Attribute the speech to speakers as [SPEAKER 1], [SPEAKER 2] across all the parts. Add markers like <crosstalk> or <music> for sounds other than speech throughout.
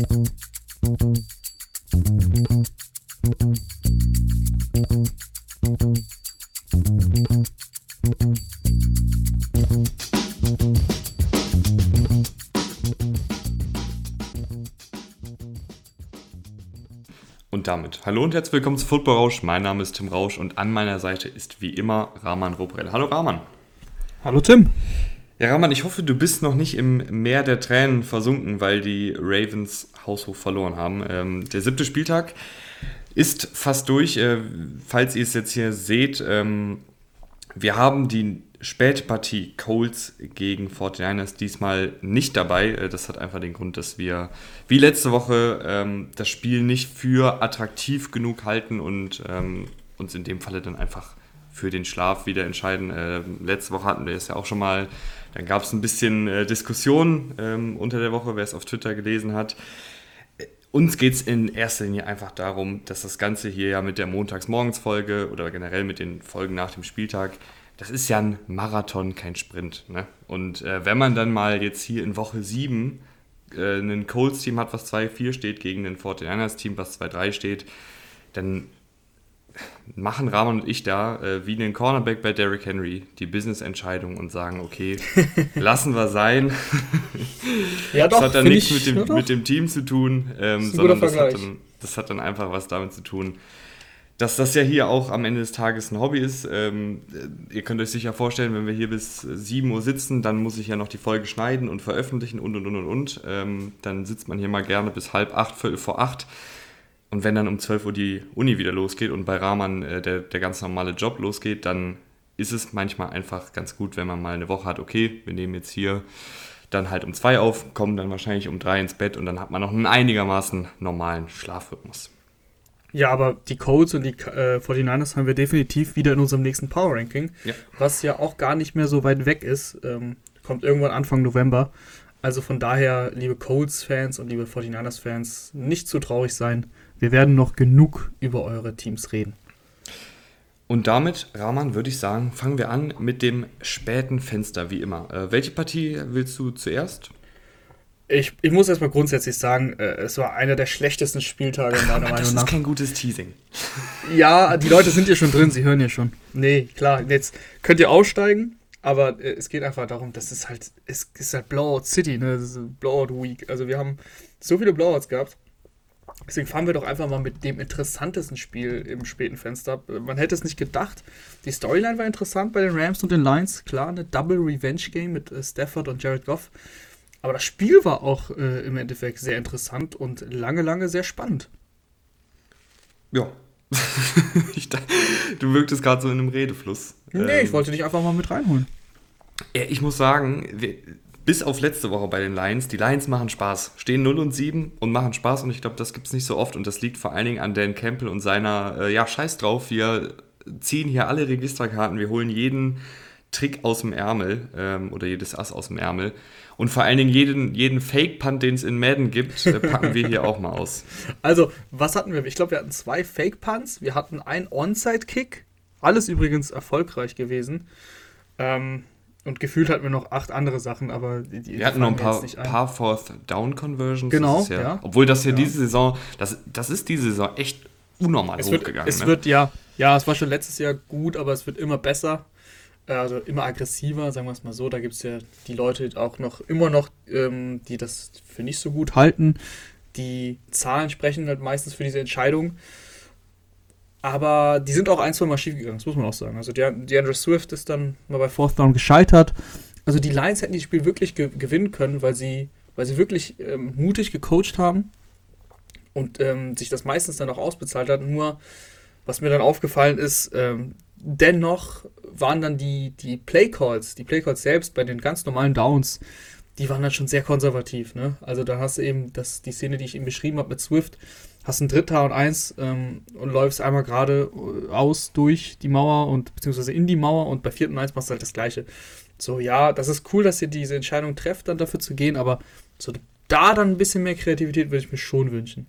[SPEAKER 1] Und damit hallo und herzlich willkommen zu Football Rausch. Mein Name ist Tim Rausch und an meiner Seite ist wie immer Rahman Robrell. Hallo Rahman.
[SPEAKER 2] Hallo Tim.
[SPEAKER 1] Ja, Rahman, ich hoffe, du bist noch nicht im Meer der Tränen versunken, weil die Ravens haushoch verloren haben. Ähm, der siebte Spieltag ist fast durch. Äh, falls ihr es jetzt hier seht, ähm, wir haben die Spätpartie Colts gegen 49ers diesmal nicht dabei. Äh, das hat einfach den Grund, dass wir wie letzte Woche ähm, das Spiel nicht für attraktiv genug halten und ähm, uns in dem Falle dann einfach für den Schlaf wieder entscheiden. Äh, letzte Woche hatten wir es ja auch schon mal. Dann gab es ein bisschen äh, Diskussion ähm, unter der Woche, wer es auf Twitter gelesen hat. Äh, uns geht es in erster Linie einfach darum, dass das Ganze hier ja mit der Montagsmorgens-Folge oder generell mit den Folgen nach dem Spieltag, das ist ja ein Marathon, kein Sprint. Ne? Und äh, wenn man dann mal jetzt hier in Woche 7 äh, ein Colts-Team hat, was 2-4 steht, gegen ein 49ers-Team, was 2-3 steht, dann machen Rahman und ich da äh, wie einen Cornerback bei Derrick Henry die Business-Entscheidung und sagen, okay, <laughs> lassen wir sein. <laughs> ja, doch, das hat dann nichts ich, mit, dem, mit dem Team zu tun, ähm, sondern das hat, dann, das hat, dann, einfach was damit zu tun, dass das ja hier auch am Ende des Tages ein Hobby ist. Ähm, ihr könnt euch sicher vorstellen, wenn wir hier bis 7 Uhr sitzen, dann muss ich ja noch die Folge schneiden und veröffentlichen und und und und und. Ähm, dann sitzt man hier mal gerne bis halb acht, viertel vor acht und wenn dann um 12 Uhr die Uni wieder losgeht und bei Rahman äh, der, der ganz normale Job losgeht, dann ist es manchmal einfach ganz gut, wenn man mal eine Woche hat, okay, wir nehmen jetzt hier dann halt um zwei auf, kommen dann wahrscheinlich um drei ins Bett und dann hat man noch einen einigermaßen normalen Schlafrhythmus.
[SPEAKER 2] Ja, aber die Codes und die äh, 49ers haben wir definitiv wieder in unserem nächsten Power Ranking, ja. was ja auch gar nicht mehr so weit weg ist. Ähm, kommt irgendwann Anfang November. Also von daher, liebe Colts-Fans und liebe 49ers-Fans, nicht zu traurig sein. Wir werden noch genug über eure Teams reden.
[SPEAKER 1] Und damit, Rahman, würde ich sagen, fangen wir an mit dem späten Fenster, wie immer. Äh, welche Partie willst du zuerst?
[SPEAKER 2] Ich, ich muss erstmal grundsätzlich sagen, äh, es war einer der schlechtesten Spieltage
[SPEAKER 1] meiner <laughs> Meinung nach. Das ist kein gutes Teasing.
[SPEAKER 2] Ja, die Leute sind hier schon drin, sie hören hier schon. Nee, klar, jetzt könnt ihr aussteigen, aber äh, es geht einfach darum, dass es halt, es ist halt Blowout City, ne? Blowout Week. Also wir haben so viele Blowouts gehabt. Deswegen fahren wir doch einfach mal mit dem interessantesten Spiel im späten Fenster. Man hätte es nicht gedacht. Die Storyline war interessant bei den Rams und den Lions. Klar, eine Double Revenge Game mit äh, Stafford und Jared Goff. Aber das Spiel war auch äh, im Endeffekt sehr interessant und lange, lange sehr spannend.
[SPEAKER 1] Ja. <laughs> du wirktest gerade so in einem Redefluss.
[SPEAKER 2] Nee, ähm, ich wollte dich einfach mal mit reinholen.
[SPEAKER 1] Ich muss sagen, wir, bis auf letzte Woche bei den Lions, die Lions machen Spaß. Stehen 0 und 7 und machen Spaß und ich glaube, das gibt es nicht so oft und das liegt vor allen Dingen an Dan Campbell und seiner, äh, ja, scheiß drauf, wir ziehen hier alle Registerkarten, wir holen jeden Trick aus dem Ärmel ähm, oder jedes Ass aus dem Ärmel und vor allen Dingen jeden, jeden Fake-Punt, den es in Madden gibt, äh, packen wir hier auch mal aus. <laughs>
[SPEAKER 2] Also, was hatten wir? Ich glaube, wir hatten zwei Fake-Punts, wir hatten einen Onside-Kick, alles übrigens erfolgreich gewesen. Ähm, und gefühlt hatten wir noch acht andere Sachen, aber
[SPEAKER 1] die, die Wir hatten noch ein paar, ein. paar Fourth Down Conversions.
[SPEAKER 2] Genau.
[SPEAKER 1] Ja,
[SPEAKER 2] ja.
[SPEAKER 1] Obwohl das ja, ja, diese Saison, das, das ist diese Saison echt unnormal
[SPEAKER 2] es
[SPEAKER 1] hochgegangen.
[SPEAKER 2] Wird, es ne? wird ja, ja, es war schon letztes Jahr gut, aber es wird immer besser. Äh, also immer aggressiver, sagen wir es mal so. Da gibt es ja die Leute auch noch, immer noch, ähm, die das für nicht so gut halten. Die Zahlen sprechen halt meistens für diese Entscheidung. Aber die sind auch ein, zwei Mal schief gegangen, das muss man auch sagen. Also DeAndre Swift ist dann mal bei Fourth Down gescheitert. Also die Lions hätten das Spiel wirklich ge gewinnen können, weil sie, weil sie wirklich ähm, mutig gecoacht haben und ähm, sich das meistens dann auch ausbezahlt hat. Nur, was mir dann aufgefallen ist, ähm, dennoch waren dann die, die Playcalls, die Playcalls selbst bei den ganz normalen Downs, die waren dann schon sehr konservativ. Ne? Also da hast du eben das, die Szene, die ich eben beschrieben habe mit Swift, hast ein Dritter und eins ähm, und läufst einmal gerade äh, aus durch die Mauer und beziehungsweise in die Mauer und bei vierten und eins machst du halt das gleiche. So, ja, das ist cool, dass ihr diese Entscheidung trefft, dann dafür zu gehen, aber so da dann ein bisschen mehr Kreativität würde ich mir schon wünschen.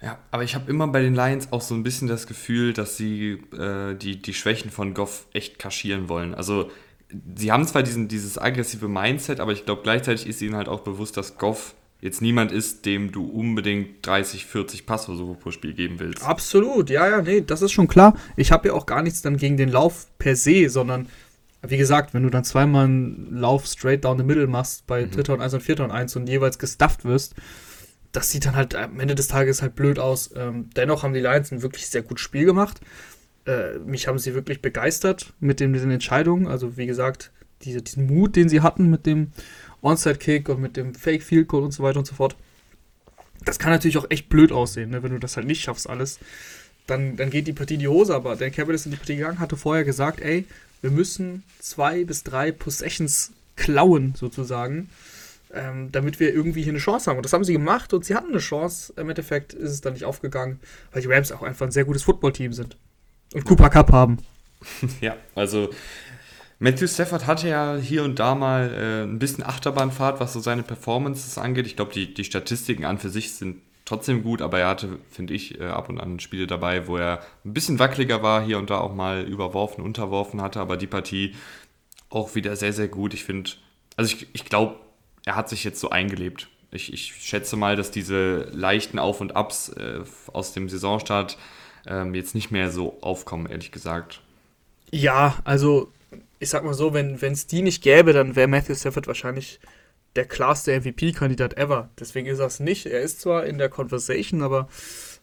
[SPEAKER 1] Ja, aber ich habe immer bei den Lions auch so ein bisschen das Gefühl, dass sie äh, die, die Schwächen von Goff echt kaschieren wollen. Also, sie haben zwar diesen, dieses aggressive Mindset, aber ich glaube, gleichzeitig ist ihnen halt auch bewusst, dass Goff jetzt niemand ist, dem du unbedingt 30, 40 Passversuche pro Spiel geben willst.
[SPEAKER 2] Absolut, ja, ja, nee, das ist schon klar. Ich habe ja auch gar nichts dann gegen den Lauf per se, sondern wie gesagt, wenn du dann zweimal einen Lauf straight down the middle machst bei mhm. dritter und 1 und vierter und 1 und jeweils gestufft wirst, das sieht dann halt am Ende des Tages halt blöd aus. Ähm, dennoch haben die Lions ein wirklich sehr gutes Spiel gemacht. Äh, mich haben sie wirklich begeistert mit, dem, mit den Entscheidungen. Also wie gesagt, diese, diesen Mut, den sie hatten mit dem Onside-Kick und mit dem Fake-Field-Goal und so weiter und so fort. Das kann natürlich auch echt blöd aussehen, ne? wenn du das halt nicht schaffst alles. Dann, dann geht die Partie in die Hose, aber der Kevin ist in die Partie gegangen, hatte vorher gesagt, ey, wir müssen zwei bis drei Possessions klauen, sozusagen, ähm, damit wir irgendwie hier eine Chance haben. Und das haben sie gemacht und sie hatten eine Chance. Im Endeffekt ist es dann nicht aufgegangen, weil die Rams auch einfach ein sehr gutes Footballteam sind. Und Cooper Cup haben. <laughs>
[SPEAKER 1] Ja, also Matthew Stafford hatte ja hier und da mal äh, ein bisschen Achterbahnfahrt, was so seine Performances angeht. Ich glaube, die, die Statistiken an für sich sind trotzdem gut, aber er hatte, finde ich, äh, ab und an Spiele dabei, wo er ein bisschen wackeliger war, hier und da auch mal überworfen, unterworfen hatte, aber die Partie auch wieder sehr, sehr gut. Ich finde, also ich, ich glaube, er hat sich jetzt so eingelebt. Ich, ich schätze mal, dass diese leichten Auf- und Abs äh, aus dem Saisonstart ähm, jetzt nicht mehr so aufkommen, ehrlich gesagt.
[SPEAKER 2] Ja, also ich sag mal so, wenn es die nicht gäbe, dann wäre Matthew Stafford wahrscheinlich der klarste MVP-Kandidat ever. Deswegen ist er es nicht. Er ist zwar in der Conversation, aber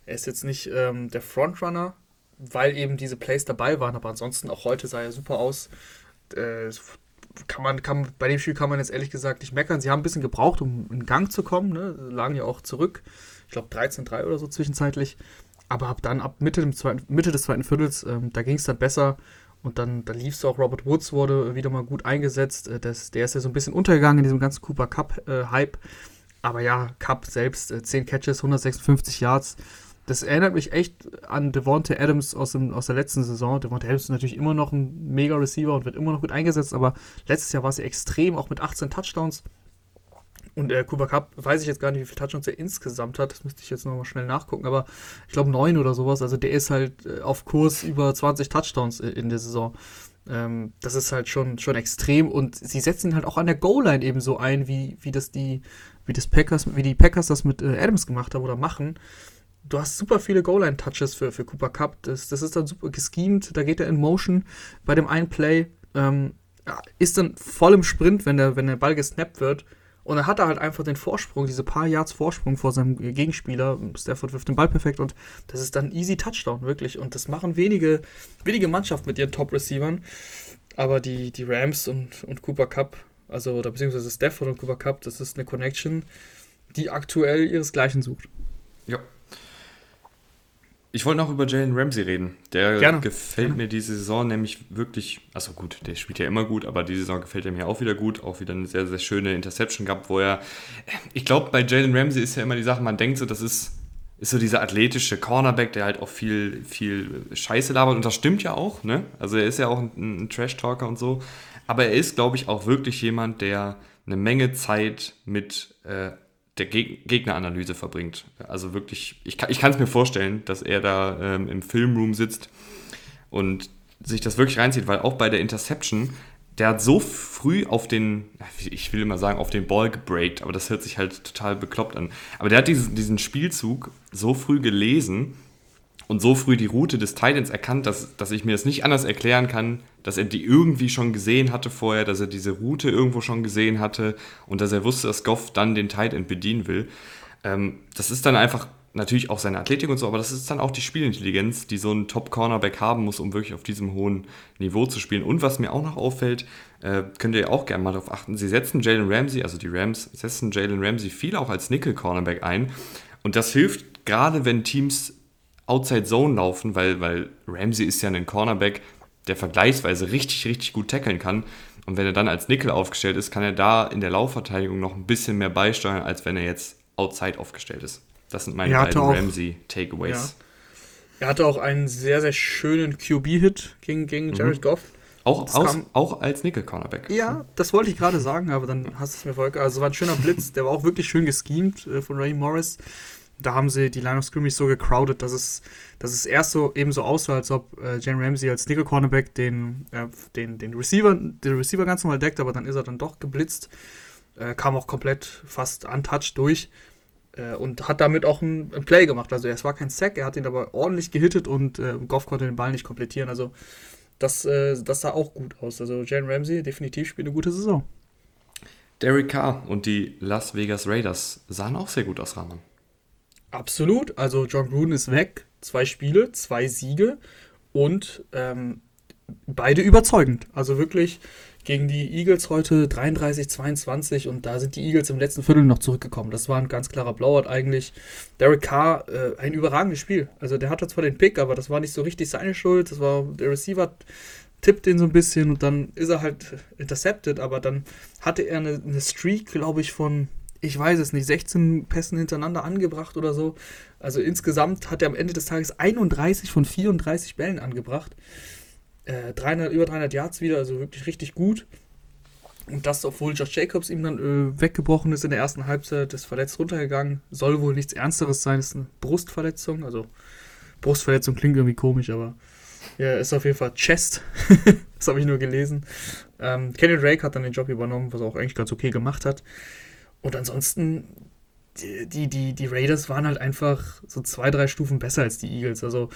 [SPEAKER 2] er ist jetzt nicht ähm, der Frontrunner, weil eben diese Plays dabei waren. Aber ansonsten auch heute sah er super aus. Äh, kann man, kann, bei dem Spiel kann man jetzt ehrlich gesagt nicht meckern. Sie haben ein bisschen gebraucht, um in Gang zu kommen. Ne? Lagen ja auch zurück. Ich glaube 13-3 oder so zwischenzeitlich. Aber ab dann, ab Mitte, zweiten, Mitte des zweiten Viertels, ähm, da ging es dann besser. Und dann, dann lief es auch, Robert Woods wurde wieder mal gut eingesetzt. Äh, das, der ist ja so ein bisschen untergegangen in diesem ganzen Cooper Cup-Hype. Äh, Aber ja, Cup selbst, äh, 10 Catches, 156 Yards. Das erinnert mich echt an Devontae Adams aus, dem, aus der letzten Saison. Devontae Adams ist natürlich immer noch ein Mega-Receiver und wird immer noch gut eingesetzt, aber letztes Jahr war ja extrem, auch mit 18 Touchdowns. Und äh, Cooper Cup, weiß ich jetzt gar nicht, wie viele Touchdowns er insgesamt hat. Das müsste ich jetzt nochmal schnell nachgucken. Aber ich glaube neun oder sowas. Also der ist halt äh, auf Kurs über 20 Touchdowns in der Saison. Ähm, das ist halt schon, schon extrem. Und sie setzen ihn halt auch an der Goal-Line eben so ein, wie, wie das die, wie das Packers, wie die Packers das mit äh, Adams gemacht haben oder machen. Du hast super viele Goal-Line-Touches für, für Cooper Cup. Das, das ist dann super geschemt. Da geht er in Motion bei dem einen Play. Ähm, ist dann voll im Sprint, wenn der, wenn der Ball gesnappt wird und dann hat er halt einfach den Vorsprung, diese paar Yards Vorsprung vor seinem Gegenspieler. Stafford wirft den Ball perfekt und das ist dann easy Touchdown, wirklich. Und das machen wenige, wenige Mannschaften mit ihren Top-Receivern. Aber die, die Rams und, und Cooper Cup, also oder beziehungsweise Stafford und Cooper Cup, das ist eine Connection, die aktuell ihresgleichen sucht.
[SPEAKER 1] Ja, ich wollte noch über Jalen Ramsey reden. Der Gerne. gefällt mir diese Saison nämlich wirklich, also gut, der spielt ja immer gut, aber diese Saison gefällt er mir auch wieder gut. Auch wieder eine sehr, sehr schöne Interception gehabt, wo er, ich glaube, bei Jalen Ramsey ist ja immer die Sache, man denkt so, das ist, ist so dieser athletische Cornerback, der halt auch viel, viel Scheiße labert und das stimmt ja auch, ne? Also er ist ja auch ein, ein Trash-Talker und so. Aber er ist, glaube ich, auch wirklich jemand, der eine Menge Zeit mit äh, der Geg Gegneranalyse verbringt. Also wirklich, ich kann es mir vorstellen, dass er da ähm, im Filmroom sitzt und sich das wirklich reinzieht, weil auch bei der Interception, der hat so früh auf den, ich will immer sagen, auf den Ball gebreakt, aber das hört sich halt total bekloppt an. Aber der hat diesen, diesen Spielzug so früh gelesen und so früh die Route des Titans erkannt, dass, dass ich mir das nicht anders erklären kann, dass er die irgendwie schon gesehen hatte vorher, dass er diese Route irgendwo schon gesehen hatte und dass er wusste, dass Goff dann den Titan bedienen will. Ähm, das ist dann einfach natürlich auch seine Athletik und so, aber das ist dann auch die Spielintelligenz, die so ein Top-Cornerback haben muss, um wirklich auf diesem hohen Niveau zu spielen. Und was mir auch noch auffällt, äh, könnt ihr auch gerne mal darauf achten, sie setzen Jalen Ramsey, also die Rams, setzen Jalen Ramsey viel auch als Nickel-Cornerback ein. Und das hilft gerade, wenn Teams Outside Zone laufen, weil, weil Ramsey ist ja ein Cornerback, der vergleichsweise richtig, richtig gut tackeln kann. Und wenn er dann als Nickel aufgestellt ist, kann er da in der Laufverteidigung noch ein bisschen mehr beisteuern, als wenn er jetzt outside aufgestellt ist. Das sind meine beiden Ramsey-Takeaways. Ja.
[SPEAKER 2] Er hatte auch einen sehr, sehr schönen QB-Hit gegen, gegen mhm. Jared Goff.
[SPEAKER 1] Auch, aus, auch als Nickel-Cornerback.
[SPEAKER 2] Ja, das wollte ich gerade sagen, aber dann hast du es mir voll. Also war ein schöner Blitz, der war auch wirklich schön geschemt äh, von Ray Morris da haben sie die Line of Scrimmage so gecrowded, dass es, dass es erst so eben so aussah, als ob äh, Jan Ramsey als Nickel Cornerback den, äh, den, den, Receiver, den Receiver ganz normal deckt, aber dann ist er dann doch geblitzt. Äh, kam auch komplett fast untouched durch äh, und hat damit auch ein, ein, Play gemacht. Also es war kein Sack, er hat ihn aber ordentlich gehittet und äh, Goff konnte den Ball nicht komplettieren. Also das, äh, das sah auch gut aus. Also Jalen Ramsey definitiv spielt eine gute Saison.
[SPEAKER 1] Derek Carr und die Las Vegas Raiders sahen auch sehr gut aus, Rahman.
[SPEAKER 2] Absolut. Also John Gruden ist weg. Zwei Spiele, zwei Siege und ähm, beide überzeugend. Also wirklich gegen die Eagles heute 33-22 und da sind die Eagles im letzten Viertel noch zurückgekommen. Das war ein ganz klarer Blowout eigentlich. Derek Carr, äh, ein überragendes Spiel. Also der hatte zwar den Pick, aber das war nicht so richtig seine Schuld. Das war der Receiver tippt den so ein bisschen und dann ist er halt intercepted, aber dann hatte er eine, eine Streak, glaube ich, von, ich weiß es nicht, 16 Pässen hintereinander angebracht oder so. Also insgesamt hat er am Ende des Tages 31 von 34 Bällen angebracht. Äh, 300, über 300 Yards wieder, also wirklich richtig gut. Und das, obwohl Josh Jacobs ihm dann äh, weggebrochen ist in der ersten Halbzeit, ist verletzt runtergegangen. Soll wohl nichts Ernsteres sein, ist eine Brustverletzung. Also Brustverletzung klingt irgendwie komisch, aber ja, ist auf jeden Fall Chest. <laughs> das habe ich nur gelesen. Ähm, Kenny Drake hat dann den Job übernommen, was er auch eigentlich ganz okay gemacht hat. Und ansonsten, die, die, die Raiders waren halt einfach so zwei, drei Stufen besser als die Eagles. Also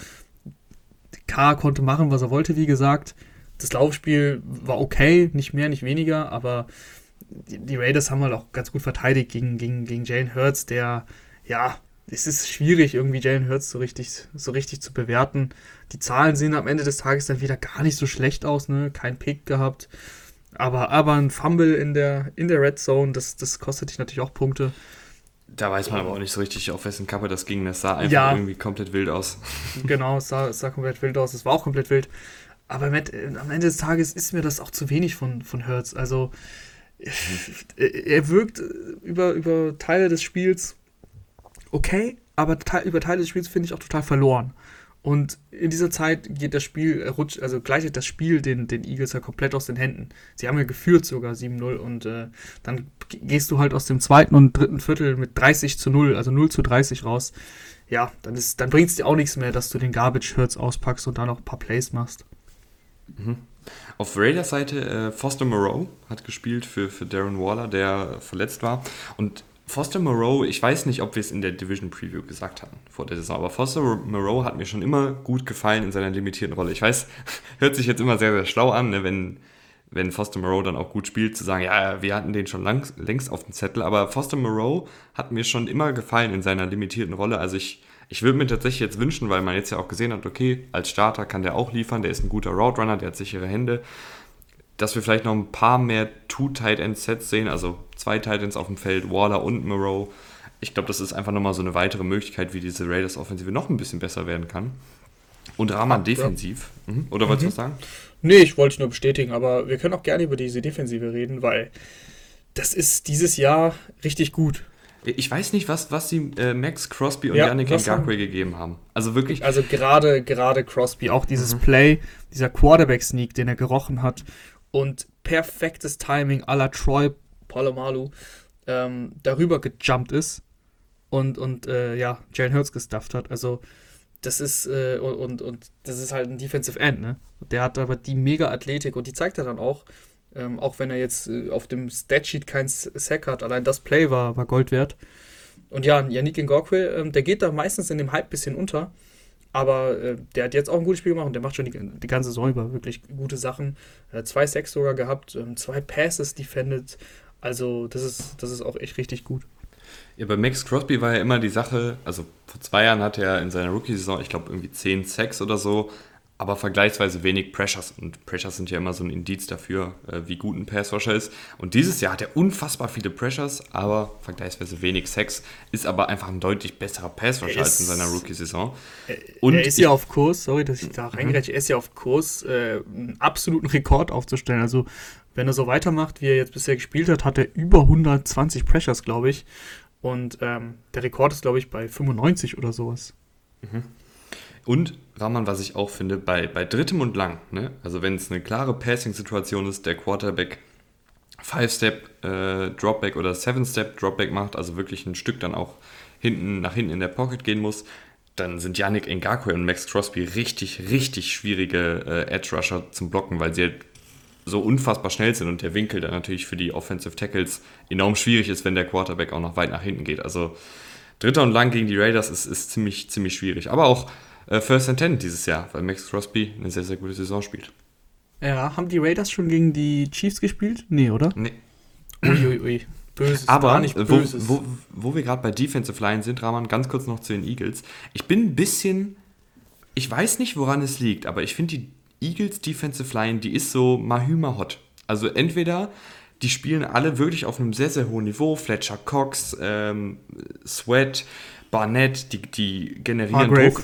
[SPEAKER 2] K konnte machen, was er wollte, wie gesagt. Das Laufspiel war okay, nicht mehr, nicht weniger, aber die, die Raiders haben halt auch ganz gut verteidigt gegen, gegen, gegen Jalen Hurts, der, ja, es ist schwierig, irgendwie Jalen Hurts so richtig, so richtig zu bewerten. Die Zahlen sehen am Ende des Tages dann wieder gar nicht so schlecht aus, ne? Kein Pick gehabt. Aber, aber ein Fumble in der, in der Red Zone, das, das kostet dich natürlich auch Punkte.
[SPEAKER 1] Da weiß man aber auch nicht so richtig, auf wessen Kappe das ging. Das sah einfach ja, irgendwie komplett wild aus. <laughs>
[SPEAKER 2] Genau, es sah, es sah komplett wild aus. Es war auch komplett wild. Aber mit, am Ende des Tages ist mir das auch zu wenig von, von Hertz. Also, er wirkt über, über Teile des Spiels okay, aber über Teile des Spiels finde ich auch total verloren. Und in dieser Zeit geht das Spiel, rutscht, also gleitet das Spiel den, den Eagles ja komplett aus den Händen. Sie haben ja geführt sogar 7-0 und äh, dann gehst du halt aus dem zweiten und dritten Viertel mit 30 zu 0, also 0 zu 30 raus. Ja, dann, dann bringt es dir auch nichts mehr, dass du den Garbage-Hurts auspackst und dann noch ein paar Plays machst.
[SPEAKER 1] Mhm. Auf Raiders Seite äh, Foster Moreau hat gespielt für, für Darren Waller, der verletzt war. Und Foster Moreau, ich weiß nicht, ob wir es in der Division Preview gesagt hatten vor der Saison, aber Foster Moreau hat mir schon immer gut gefallen in seiner limitierten Rolle. Ich weiß, <laughs> hört sich jetzt immer sehr, sehr schlau an, ne, wenn, wenn Foster Moreau dann auch gut spielt, zu sagen, ja, wir hatten den schon lang, längst auf dem Zettel, aber Foster Moreau hat mir schon immer gefallen in seiner limitierten Rolle. Also ich, ich würde mir tatsächlich jetzt wünschen, weil man jetzt ja auch gesehen hat, okay, als Starter kann der auch liefern, der ist ein guter Route Runner, der hat sichere Hände dass wir vielleicht noch ein paar mehr Two-Tight-End-Sets sehen, also zwei Titans auf dem Feld, Waller und Moreau. Ich glaube, das ist einfach nochmal so eine weitere Möglichkeit, wie diese Raiders-Offensive noch ein bisschen besser werden kann. Und Rahman ja, defensiv. Ja. Mhm. Oder mhm. wolltest du was sagen?
[SPEAKER 2] Nee, ich wollte nur bestätigen, aber wir können auch gerne über diese Defensive reden, weil das ist dieses Jahr richtig gut.
[SPEAKER 1] Ich weiß nicht, was, was sie äh, Max Crosby und ja, Yannick Ngakwe gegeben haben. Also wirklich.
[SPEAKER 2] Also gerade, gerade Crosby, auch dieses mhm. Play, dieser Quarterback-Sneak, den er gerochen hat und perfektes Timing à la Troy Palomalu ähm, darüber gejumpt ist und, und äh, ja, Jalen Hurts gestufft hat. Also das ist äh, und, und das ist halt ein Defensive End, ne? Der hat aber die mega Athletik und die zeigt er dann auch, ähm, auch wenn er jetzt äh, auf dem Statsheet kein Sack hat. Allein das Play war, war Gold wert. Und ja, Yannick Ngokwe, ähm, der geht da meistens in dem Hype bisschen unter. Aber äh, der hat jetzt auch ein gutes Spiel gemacht und der macht schon die, die ganze Saison über wirklich gute Sachen. Äh, zwei Sacks sogar gehabt, ähm, zwei Passes defended. Also, das ist, das ist auch echt richtig gut.
[SPEAKER 1] Ja, bei Max Crosby war ja immer die Sache, also vor zwei Jahren hatte er in seiner Rookie-Saison, ich glaube, irgendwie zehn Sacks oder so, aber vergleichsweise wenig Pressures. Und Pressures sind ja immer so ein Indiz dafür, äh, wie gut ein Passwasher ist. Und dieses Jahr hat er unfassbar viele Pressures, aber vergleichsweise wenig Sex. Ist aber einfach ein deutlich besserer Passwasher als in seiner Rookie-Saison.
[SPEAKER 2] Und er ist ja auf Kurs, sorry, dass ich da mhm. reingereiche, er ist ja auf Kurs, äh, einen absoluten Rekord aufzustellen. Also, wenn er so weitermacht, wie er jetzt bisher gespielt hat, hat er über 120 Pressures, glaube ich. Und ähm, der Rekord ist, glaube ich, bei 95 oder sowas.
[SPEAKER 1] Mhm. Und Rahman, was ich auch finde, bei, bei drittem und lang, ne? also wenn es eine klare Passing-Situation ist, der Quarterback Five-Step äh, Dropback oder Seven-Step Dropback macht, also wirklich ein Stück dann auch hinten nach hinten in der Pocket gehen muss, dann sind Yannick Ngakwe und Max Crosby richtig, richtig schwierige äh, Edge-Rusher zum Blocken, weil sie halt so unfassbar schnell sind und der Winkel dann natürlich für die Offensive Tackles enorm schwierig ist, wenn der Quarterback auch noch weit nach hinten geht. Also Dritter und Lang gegen die Raiders ist, ist ziemlich, ziemlich schwierig. Aber auch äh, First and Ten dieses Jahr, weil Max Crosby eine sehr, sehr gute Saison spielt.
[SPEAKER 2] Ja, haben die Raiders schon gegen die Chiefs gespielt? Nee, oder? Nee. Uiuiui. Ui, ui.
[SPEAKER 1] Böses, Aber. Wo, wo, wo wir gerade bei Defensive Line sind, Rahman, ganz kurz noch zu den Eagles. Ich bin ein bisschen, ich weiß nicht, woran es liegt, aber ich finde die Eagles Defensive Line, die ist so mahüma hot. Also entweder die spielen alle wirklich auf einem sehr, sehr hohen Niveau. Fletcher Cox, ähm, Sweat, Barnett, die, die generieren Hargrave. Druck.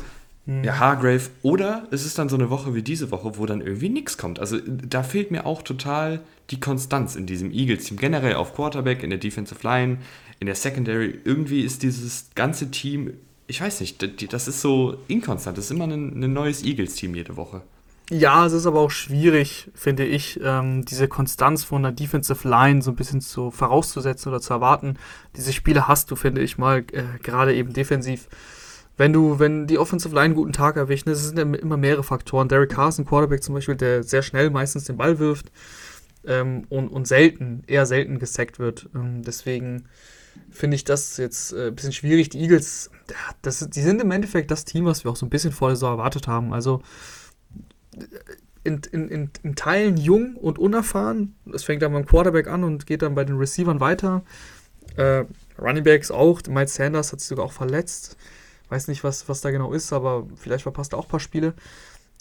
[SPEAKER 1] Mhm. Ja, Hargrave. Oder es ist dann so eine Woche wie diese Woche, wo dann irgendwie nichts kommt. Also da fehlt mir auch total die Konstanz in diesem Eagles-Team. Generell auf Quarterback, in der Defensive Line, in der Secondary. Irgendwie ist dieses ganze Team, ich weiß nicht, das ist so inkonstant. Das ist immer ein, ein neues Eagles-Team jede Woche.
[SPEAKER 2] Ja, es ist aber auch schwierig, finde ich, ähm, diese Konstanz von der Defensive Line so ein bisschen zu vorauszusetzen oder zu erwarten. Diese Spiele hast du, finde ich mal, äh, gerade eben defensiv. Wenn du, wenn die Offensive Line einen guten Tag erwischt, das sind ja immer mehrere Faktoren. Derek Carson, Quarterback zum Beispiel, der sehr schnell meistens den Ball wirft ähm, und, und selten, eher selten gesackt wird. Ähm, deswegen finde ich das jetzt äh, ein bisschen schwierig. Die Eagles, das, die sind im Endeffekt das Team, was wir auch so ein bisschen vorher so erwartet haben. Also in, in, in, in, Teilen jung und unerfahren. Das fängt dann beim Quarterback an und geht dann bei den Receivern weiter. Äh, Running Backs auch. Miles Sanders hat sich sogar auch verletzt. Weiß nicht, was, was da genau ist, aber vielleicht verpasst er auch ein paar Spiele.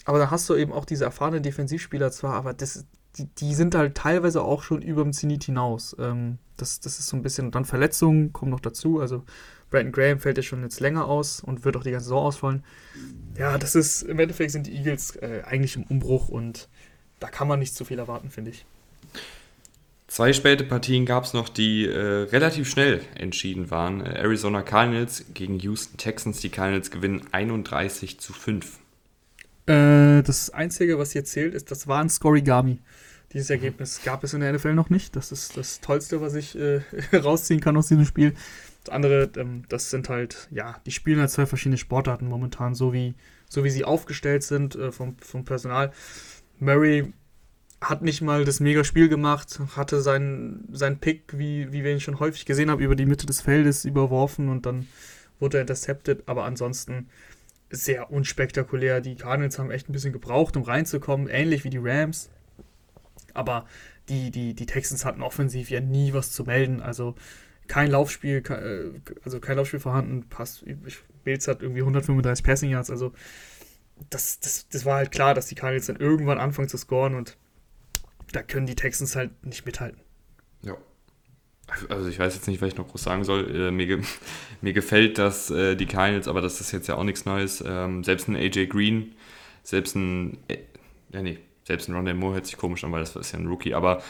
[SPEAKER 2] Aber da hast du eben auch diese erfahrenen Defensivspieler zwar, aber das, die, die sind halt teilweise auch schon über dem Zenit hinaus. Ähm, das, das ist so ein bisschen, und dann Verletzungen kommen noch dazu. Also Brandon Graham fällt ja schon jetzt länger aus und wird auch die ganze Saison ausfallen. Ja, das ist, im Endeffekt sind die Eagles äh, eigentlich im Umbruch und da kann man nicht zu viel erwarten, finde ich.
[SPEAKER 1] Zwei späte Partien gab es noch, die äh, relativ schnell entschieden waren. Äh, Arizona Cardinals gegen Houston Texans. Die Cardinals gewinnen 31 zu 5.
[SPEAKER 2] Äh, das Einzige, was hier zählt, ist, das war ein Scorigami. Dieses Ergebnis gab es in der NFL noch nicht. Das ist das Tollste, was ich äh, <laughs> rausziehen kann aus diesem Spiel. Das andere, ähm, das sind halt, ja, die spielen halt zwei verschiedene Sportarten momentan, so wie, so wie sie aufgestellt sind äh, vom, vom Personal. Murray hat nicht mal das Mega-Spiel gemacht, hatte seinen, seinen Pick, wie, wie wir ihn schon häufig gesehen haben, über die Mitte des Feldes überworfen und dann wurde er intercepted, aber ansonsten sehr unspektakulär. Die Cardinals haben echt ein bisschen gebraucht, um reinzukommen, ähnlich wie die Rams. Aber die, die, die Texans hatten offensiv ja nie was zu melden. Also kein Laufspiel, äh, also kein Laufspiel vorhanden, passt. Bills hat irgendwie 135 Passing Yards, also das, das, das war halt klar, dass die Cardinals dann irgendwann anfangen zu scoren und da können die Texans halt nicht mithalten.
[SPEAKER 1] Ja. Also ich weiß jetzt nicht, was ich noch groß sagen soll. Äh, mir, ge <laughs> mir gefällt das, äh, die Cardinals, aber das ist jetzt ja auch nichts Neues. Ähm, selbst ein AJ Green, selbst ein, äh, ja nee, selbst ein Rondell Moore hört sich komisch an, weil das ist ja ein Rookie. Aber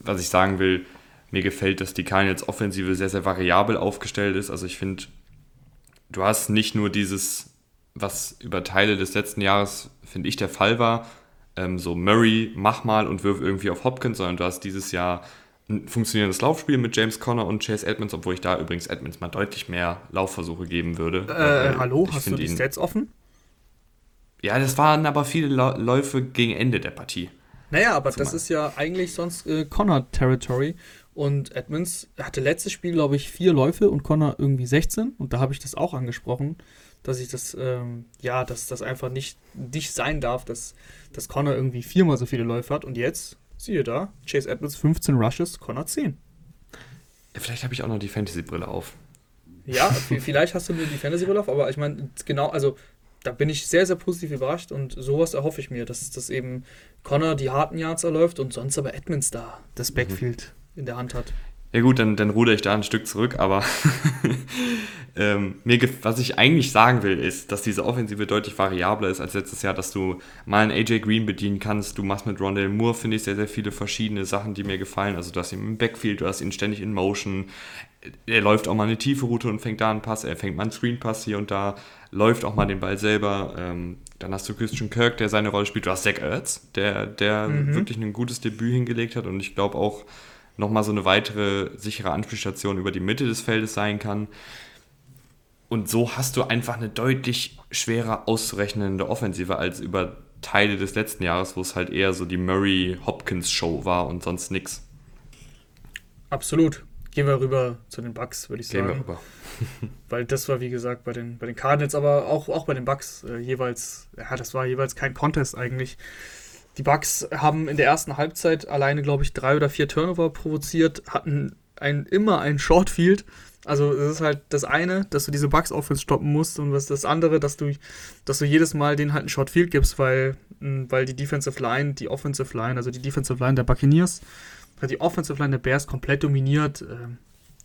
[SPEAKER 1] was ich sagen will, mir gefällt, dass die Cardinals Offensive sehr, sehr variabel aufgestellt ist. Also ich finde, du hast nicht nur dieses, was über Teile des letzten Jahres, finde ich, der Fall war, ähm, so Murray, mach mal und wirf irgendwie auf Hopkins, sondern du hast dieses Jahr ein funktionierendes Laufspiel mit James Conner und Chase Edmonds, obwohl ich da übrigens Edmonds mal deutlich mehr Laufversuche geben würde.
[SPEAKER 2] Äh, hallo, hast du die Stats offen?
[SPEAKER 1] Ja, das waren aber viele Läufe gegen Ende der Partie.
[SPEAKER 2] Naja, aber das ist ja eigentlich sonst äh, Connor-Territory. Und Edmonds hatte letztes Spiel, glaube ich, vier Läufe und Connor irgendwie 16. Und da habe ich das auch angesprochen, dass ich das, ähm, ja, dass das einfach nicht, nicht sein darf, dass, dass Connor irgendwie viermal so viele Läufe hat. Und jetzt, siehe da, Chase Edmonds 15 Rushes, Connor 10.
[SPEAKER 1] Ja, vielleicht habe ich auch noch die Fantasy-Brille auf.
[SPEAKER 2] Ja, vielleicht hast du nur die Fantasy-Brille auf, aber ich meine, genau, also da bin ich sehr, sehr positiv überrascht und sowas erhoffe ich mir, dass, dass eben Connor die harten Yards erläuft und sonst aber Edmonds da das mhm. Backfield in der Hand hat.
[SPEAKER 1] Ja gut, dann, dann ruder ich da ein Stück zurück, aber <laughs> ähm, mir, was ich eigentlich sagen will, ist, dass diese Offensive deutlich variabler ist als letztes Jahr, dass du mal einen AJ Green bedienen kannst. Du machst mit Rondell Moore, finde ich, sehr, sehr viele verschiedene Sachen, die mir gefallen. Also du hast ihn im Backfield, du hast ihn ständig in Motion. Er läuft auch mal eine tiefe Route und fängt da einen Pass, er fängt mal einen Screen-Pass hier und da, läuft auch mal den Ball selber. Ähm, dann hast du Christian Kirk, der seine Rolle spielt. Du hast Zach Ertz, der, der mhm. wirklich ein gutes Debüt hingelegt hat und ich glaube auch, nochmal so eine weitere sichere Anspielstation über die Mitte des Feldes sein kann. Und so hast du einfach eine deutlich schwerer auszurechnende Offensive als über Teile des letzten Jahres, wo es halt eher so die Murray-Hopkins-Show war und sonst nichts.
[SPEAKER 2] Absolut. Gehen wir rüber zu den Bucks, würde ich sagen. Gehen wir rüber. <laughs> Weil das war, wie gesagt, bei den, bei den Cardinals, aber auch, auch bei den Bucks äh, jeweils, ja, das war jeweils kein Contest eigentlich. Die Bucks haben in der ersten Halbzeit alleine, glaube ich, drei oder vier Turnover provoziert, hatten ein, immer ein Shortfield. Also es ist halt das eine, dass du diese Bugs Offense stoppen musst und was das andere, dass du, dass du jedes Mal denen halt ein Shortfield gibst, weil, weil die Defensive Line, die Offensive Line, also die Defensive Line der Buccaneers, hat die Offensive Line der Bears komplett dominiert. Ähm,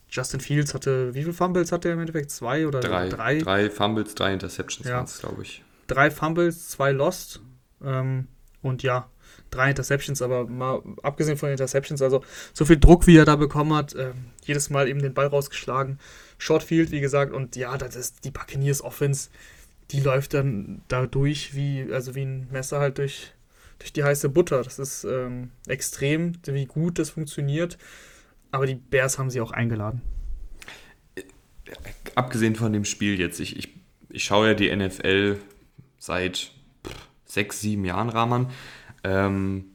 [SPEAKER 2] Justin Fields hatte, wie viele Fumbles hatte er im Endeffekt? Zwei oder
[SPEAKER 1] drei? Drei, drei Fumbles, drei Interceptions ja. glaube ich.
[SPEAKER 2] Drei Fumbles, zwei Lost. Ähm, und ja, drei Interceptions, aber mal abgesehen von Interceptions, also so viel Druck, wie er da bekommen hat, äh, jedes Mal eben den Ball rausgeschlagen. Shortfield, wie gesagt, und ja, das ist die Buccaneers Offense, die läuft dann da durch wie, also wie ein Messer halt durch, durch die heiße Butter. Das ist ähm, extrem, wie gut das funktioniert. Aber die Bears haben sie auch eingeladen.
[SPEAKER 1] Abgesehen von dem Spiel jetzt, ich, ich, ich schaue ja die NFL seit sechs, sieben Jahren, Rahman. Ähm,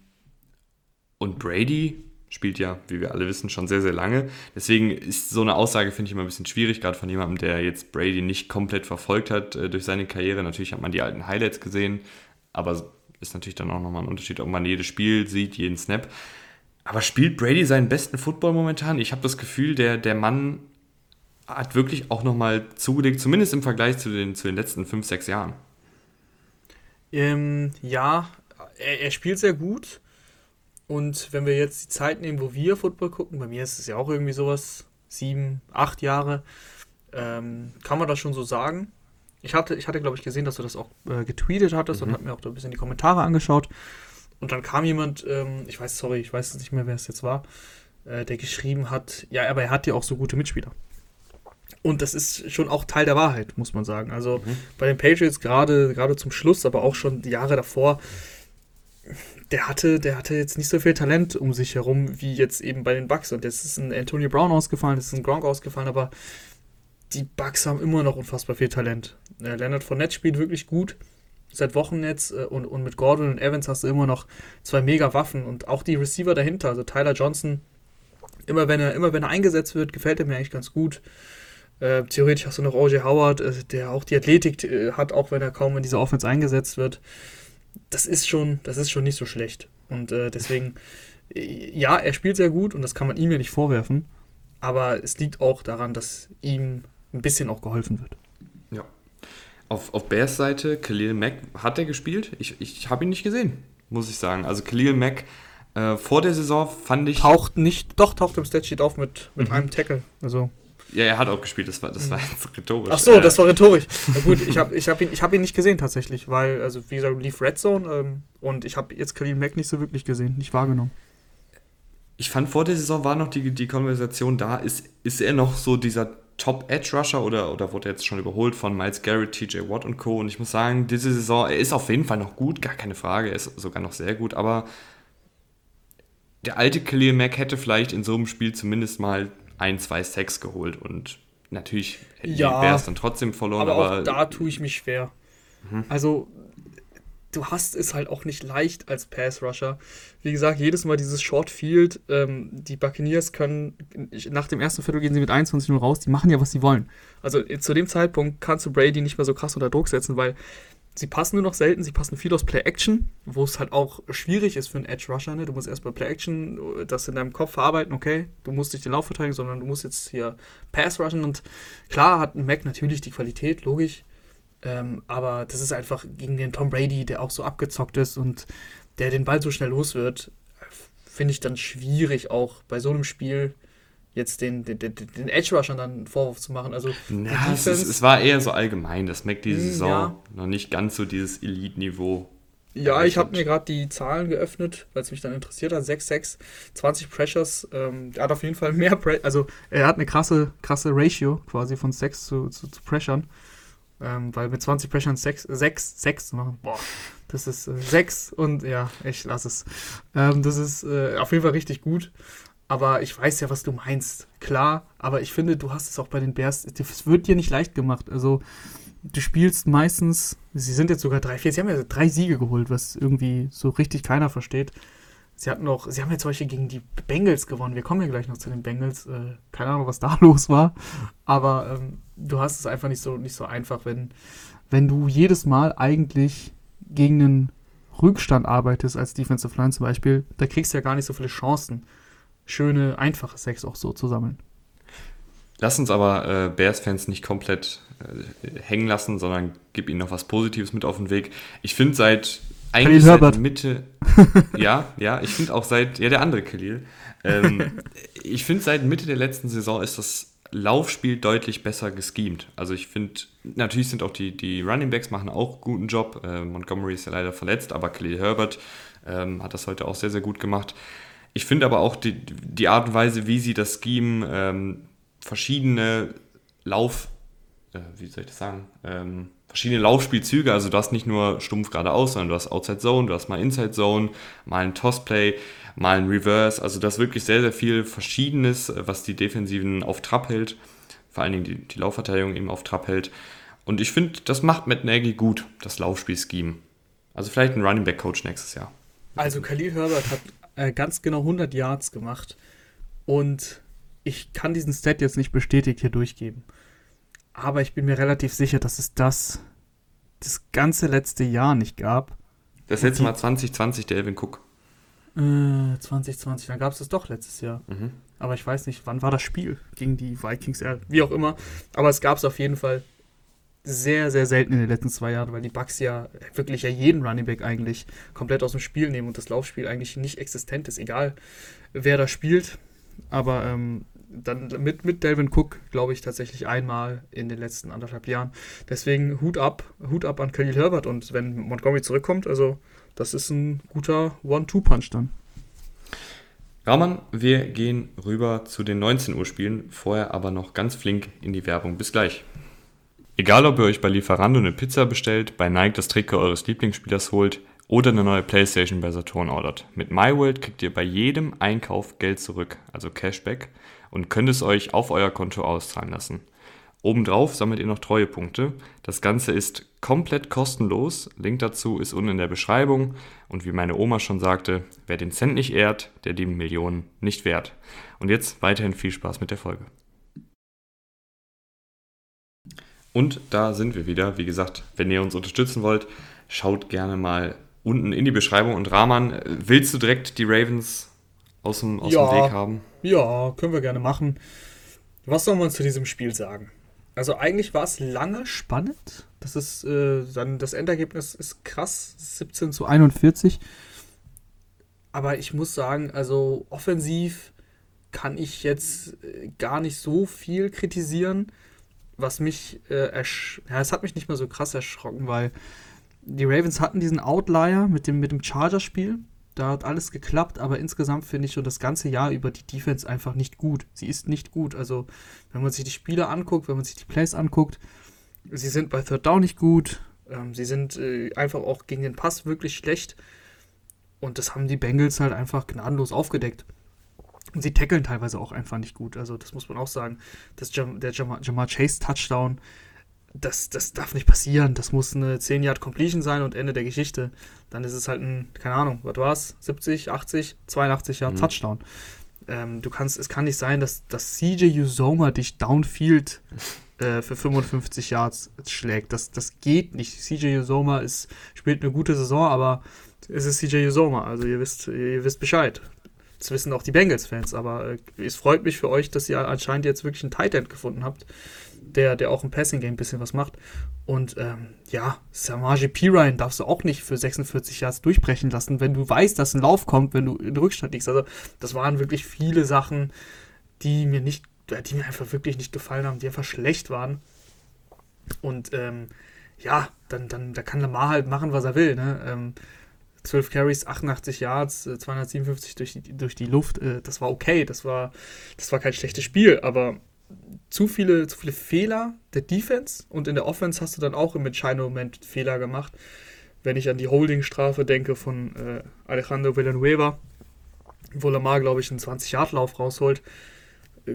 [SPEAKER 1] und Brady spielt ja, wie wir alle wissen, schon sehr, sehr lange. Deswegen ist so eine Aussage, finde ich, immer ein bisschen schwierig, gerade von jemandem, der jetzt Brady nicht komplett verfolgt hat äh, durch seine Karriere. Natürlich hat man die alten Highlights gesehen, aber ist natürlich dann auch nochmal ein Unterschied, ob man jedes Spiel sieht, jeden Snap. Aber spielt Brady seinen besten Football momentan? Ich habe das Gefühl, der, der Mann hat wirklich auch nochmal zugelegt, zumindest im Vergleich zu den, zu den letzten fünf, sechs Jahren.
[SPEAKER 2] Ähm, ja, er, er, spielt sehr gut. Und wenn wir jetzt die Zeit nehmen, wo wir Football gucken, bei mir ist es ja auch irgendwie sowas, sieben, acht Jahre, ähm, kann man das schon so sagen. Ich hatte, ich hatte glaube ich, gesehen, dass du das auch äh, getweetet hattest mhm. und habe mir auch da ein bisschen die Kommentare angeschaut. Und dann kam jemand, ähm, ich weiß, sorry, ich weiß nicht mehr, wer es jetzt war, äh, der geschrieben hat, ja, aber er hat ja auch so gute Mitspieler. Und das ist schon auch Teil der Wahrheit, muss man sagen. Also mhm. bei den Patriots gerade gerade zum Schluss, aber auch schon die Jahre davor, der hatte, der hatte jetzt nicht so viel Talent um sich herum wie jetzt eben bei den Bucks. Und jetzt ist ein Antonio Brown ausgefallen, jetzt ist ein Gronk ausgefallen, aber die Bucks haben immer noch unfassbar viel Talent. Äh, Leonard Fournette spielt wirklich gut seit Wochen jetzt äh, und, und mit Gordon und Evans hast du immer noch zwei mega Waffen und auch die Receiver dahinter, also Tyler Johnson, immer wenn er, immer wenn er eingesetzt wird, gefällt er mir eigentlich ganz gut. Äh, theoretisch hast du noch O.J. Howard, äh, der auch die Athletik äh, hat, auch wenn er kaum in dieser Offense eingesetzt wird. Das ist schon, das ist schon nicht so schlecht. Und äh, deswegen, äh, ja, er spielt sehr gut und das kann man ihm ja nicht vorwerfen. Aber es liegt auch daran, dass ihm ein bisschen auch geholfen wird.
[SPEAKER 1] Ja. Auf, auf Bears Seite, Khalil Mack, hat er gespielt? Ich, ich habe ihn nicht gesehen, muss ich sagen. Also Khalil Mack äh, vor der Saison fand ich.
[SPEAKER 2] Taucht nicht, doch, taucht im Statsheet auf mit, mit mhm. einem Tackle. Also
[SPEAKER 1] ja, er hat auch gespielt, das war, das war jetzt rhetorisch.
[SPEAKER 2] Ach so, das war rhetorisch. Na gut, ich habe ich hab ihn, hab ihn nicht gesehen tatsächlich, weil, also wie gesagt, lief Red Zone ähm, und ich habe jetzt Khalil Mack nicht so wirklich gesehen, nicht wahrgenommen.
[SPEAKER 1] Ich fand vor der Saison war noch die, die Konversation da, ist, ist er noch so dieser Top-Edge-Rusher oder, oder wurde er jetzt schon überholt von Miles Garrett, TJ Watt und Co. Und ich muss sagen, diese Saison, er ist auf jeden Fall noch gut, gar keine Frage, er ist sogar noch sehr gut, aber der alte Khalil Mack hätte vielleicht in so einem Spiel zumindest mal ein, zwei Sacks geholt und natürlich
[SPEAKER 2] ja,
[SPEAKER 1] wäre es dann trotzdem verloren.
[SPEAKER 2] Aber, aber da tue ich mich schwer. Mhm. Also du hast es halt auch nicht leicht als Pass-Rusher. Wie gesagt, jedes Mal dieses Short Field, ähm, die Buccaneers können, nach dem ersten Viertel gehen sie mit 21-0 raus, die machen ja, was sie wollen. Also zu dem Zeitpunkt kannst du Brady nicht mehr so krass unter Druck setzen, weil sie passen nur noch selten, sie passen viel aus Play-Action, wo es halt auch schwierig ist für einen Edge-Rusher. Ne? Du musst erst bei Play-Action das in deinem Kopf verarbeiten, okay, du musst nicht den Lauf verteidigen, sondern du musst jetzt hier Pass-Rushen und klar hat ein Mac natürlich die Qualität, logisch, ähm, aber das ist einfach gegen den Tom Brady, der auch so abgezockt ist und der den Ball so schnell los wird, finde ich dann schwierig auch bei so einem Spiel jetzt den, den, den, den Edge-Rushern dann einen Vorwurf zu machen. Also,
[SPEAKER 1] ja, es, ist, es, war eher so allgemein, dass Mac diese hm, Saison ja. noch nicht ganz so dieses Elite-Niveau.
[SPEAKER 2] Ja, ich habe mir gerade die Zahlen geöffnet, weil es mich dann interessiert hat. 6-6, 20 Pressures. Ähm, er hat auf jeden Fall mehr, Pre also er hat eine krasse, krasse Ratio quasi von 6 zu, zu, zu Pressure. Ähm, weil mit 20 Pressure 6, 6, 6 zu machen, boah, das ist äh, 6 und ja, ich lass es. Ähm, das ist äh, auf jeden Fall richtig gut. Aber ich weiß ja, was du meinst. Klar, aber ich finde, du hast es auch bei den Bears. Es wird dir nicht leicht gemacht. Also, du spielst meistens, sie sind jetzt sogar drei, vier, sie haben ja drei Siege geholt, was irgendwie so richtig keiner versteht. Sie hatten noch, sie haben jetzt Beispiel gegen die Bengals gewonnen. Wir kommen ja gleich noch zu den Bengals. Äh, keine Ahnung, was da <laughs> los war. Aber ähm, du hast es einfach nicht so, nicht so einfach, wenn, wenn du jedes Mal eigentlich gegen einen Rückstand arbeitest, als Defensive Line zum Beispiel. Da kriegst du ja gar nicht so viele Chancen, schöne, einfache Sex auch so zu sammeln.
[SPEAKER 1] Lass uns aber äh, Bears-Fans nicht komplett äh, hängen lassen, sondern gib ihnen noch was Positives mit auf den Weg. Ich finde seit eigentlich seit. Mitte, <laughs> ja, ja, ich finde auch seit, ja, der andere Khalil. Ähm, <laughs> ich finde seit Mitte der letzten Saison ist das Laufspiel deutlich besser geschemt. Also ich finde, natürlich sind auch die, die Running Backs machen auch einen guten Job. Äh, Montgomery ist ja leider verletzt, aber Khalil Herbert ähm, hat das heute auch sehr, sehr gut gemacht. Ich finde aber auch die, die Art und Weise, wie sie das Scheme ähm, verschiedene Lauf, äh, wie soll ich das sagen, ähm, verschiedene Laufspielzüge, also du hast nicht nur stumpf geradeaus, sondern du hast Outside Zone, du hast mal Inside Zone, mal ein Tossplay, mal ein Reverse, also das ist wirklich sehr, sehr viel Verschiedenes, was die Defensiven auf Trab hält, vor allen Dingen die, die Laufverteidigung eben auf Trab hält. Und ich finde, das macht Matt Nagy gut, das Laufspiel-Scheme. Also vielleicht ein Running Back Coach nächstes Jahr.
[SPEAKER 2] Also Khalil Herbert hat äh, ganz genau 100 Yards gemacht und ich kann diesen Stat jetzt nicht bestätigt hier durchgeben. Aber ich bin mir relativ sicher, dass es das das ganze letzte Jahr nicht gab.
[SPEAKER 1] Das letzte Mal 2020, der Elvin Cook.
[SPEAKER 2] Äh, 2020, dann gab es das doch letztes Jahr. Mhm. Aber ich weiß nicht, wann war das Spiel gegen die Vikings, wie auch immer. Aber es gab es auf jeden Fall sehr, sehr selten in den letzten zwei Jahren, weil die Bucks ja wirklich ja jeden Running Back eigentlich komplett aus dem Spiel nehmen und das Laufspiel eigentlich nicht existent ist, egal wer da spielt. Aber ähm, dann mit, mit Delvin Cook, glaube ich, tatsächlich einmal in den letzten anderthalb Jahren. Deswegen Hut ab, Hut ab an Khalil Herbert und wenn Montgomery zurückkommt, also das ist ein guter One-Two-Punch dann.
[SPEAKER 1] Rahman, wir gehen rüber zu den 19 Uhr Spielen, vorher aber noch ganz flink in die Werbung. Bis gleich. Egal, ob ihr euch bei Lieferando eine Pizza bestellt, bei Nike das Trikot eures Lieblingsspielers holt oder eine neue Playstation bei Saturn ordert. Mit MyWorld kriegt ihr bei jedem Einkauf Geld zurück, also Cashback, und könnt es euch auf euer Konto auszahlen lassen. Obendrauf sammelt ihr noch Treuepunkte. Das Ganze ist komplett kostenlos. Link dazu ist unten in der Beschreibung. Und wie meine Oma schon sagte, wer den Cent nicht ehrt, der die Millionen nicht wert. Und jetzt weiterhin viel Spaß mit der Folge. Und da sind wir wieder. Wie gesagt, wenn ihr uns unterstützen wollt, schaut gerne mal unten in die Beschreibung. Und Rahman, willst du direkt die Ravens aus dem, aus
[SPEAKER 2] ja,
[SPEAKER 1] dem Weg haben?
[SPEAKER 2] Ja, können wir gerne machen. Was soll man zu diesem Spiel sagen? Also eigentlich war es lange spannend. Das ist äh, dann das Endergebnis ist krass, 17 zu 41. Aber ich muss sagen, also offensiv kann ich jetzt äh, gar nicht so viel kritisieren. Was mich, äh, ja, es hat mich nicht mehr so krass erschrocken, weil die Ravens hatten diesen Outlier mit dem, mit dem Chargers-Spiel. Da hat alles geklappt, aber insgesamt finde ich schon das ganze Jahr über die Defense einfach nicht gut. Sie ist nicht gut. Also, wenn man sich die Spiele anguckt, wenn man sich die Plays anguckt, sie sind bei Third Down nicht gut. Ähm, sie sind äh, einfach auch gegen den Pass wirklich schlecht. Und das haben die Bengals halt einfach gnadenlos aufgedeckt. Und sie tackeln teilweise auch einfach nicht gut. Also, das muss man auch sagen. Das Jam der Jamar, Jamar Chase Touchdown das, das darf nicht passieren. Das muss eine 10 Yard Completion sein und Ende der Geschichte. Dann ist es halt ein, keine Ahnung, was war's? 70, 80, 82 Yard mhm. Touchdown. Ähm, du kannst, es kann nicht sein, dass, dass CJ Usoma dich downfield <laughs> äh, für 55 Yards schlägt. Das, das geht nicht. CJ Usoma ist, spielt eine gute Saison, aber es ist CJ Usoma. Also ihr wisst, ihr wisst Bescheid. Das wissen auch die Bengals-Fans, aber äh, es freut mich für euch, dass ihr anscheinend jetzt wirklich einen Tight End gefunden habt der, der auch im Passing-Game ein bisschen was macht. Und ähm, ja, Samaje Pirine darfst du auch nicht für 46 Yards durchbrechen lassen, wenn du weißt, dass ein Lauf kommt, wenn du in Rückstand liegst. Also, das waren wirklich viele Sachen, die mir nicht, die mir einfach wirklich nicht gefallen haben, die einfach schlecht waren. Und ähm, ja, dann, dann da kann Lamar halt machen, was er will. Ne? Ähm, 12 Carries, 88 Yards, 257 äh, durch die, durch die Luft. Äh, das war okay, das war, das war kein schlechtes Spiel, aber zu viele, zu viele Fehler der Defense und in der Offense hast du dann auch im entscheidenden Moment Fehler gemacht. Wenn ich an die Holding-Strafe denke von äh, Alejandro Villanueva, wo Lamar, glaube ich, einen 20-Yard-Lauf rausholt.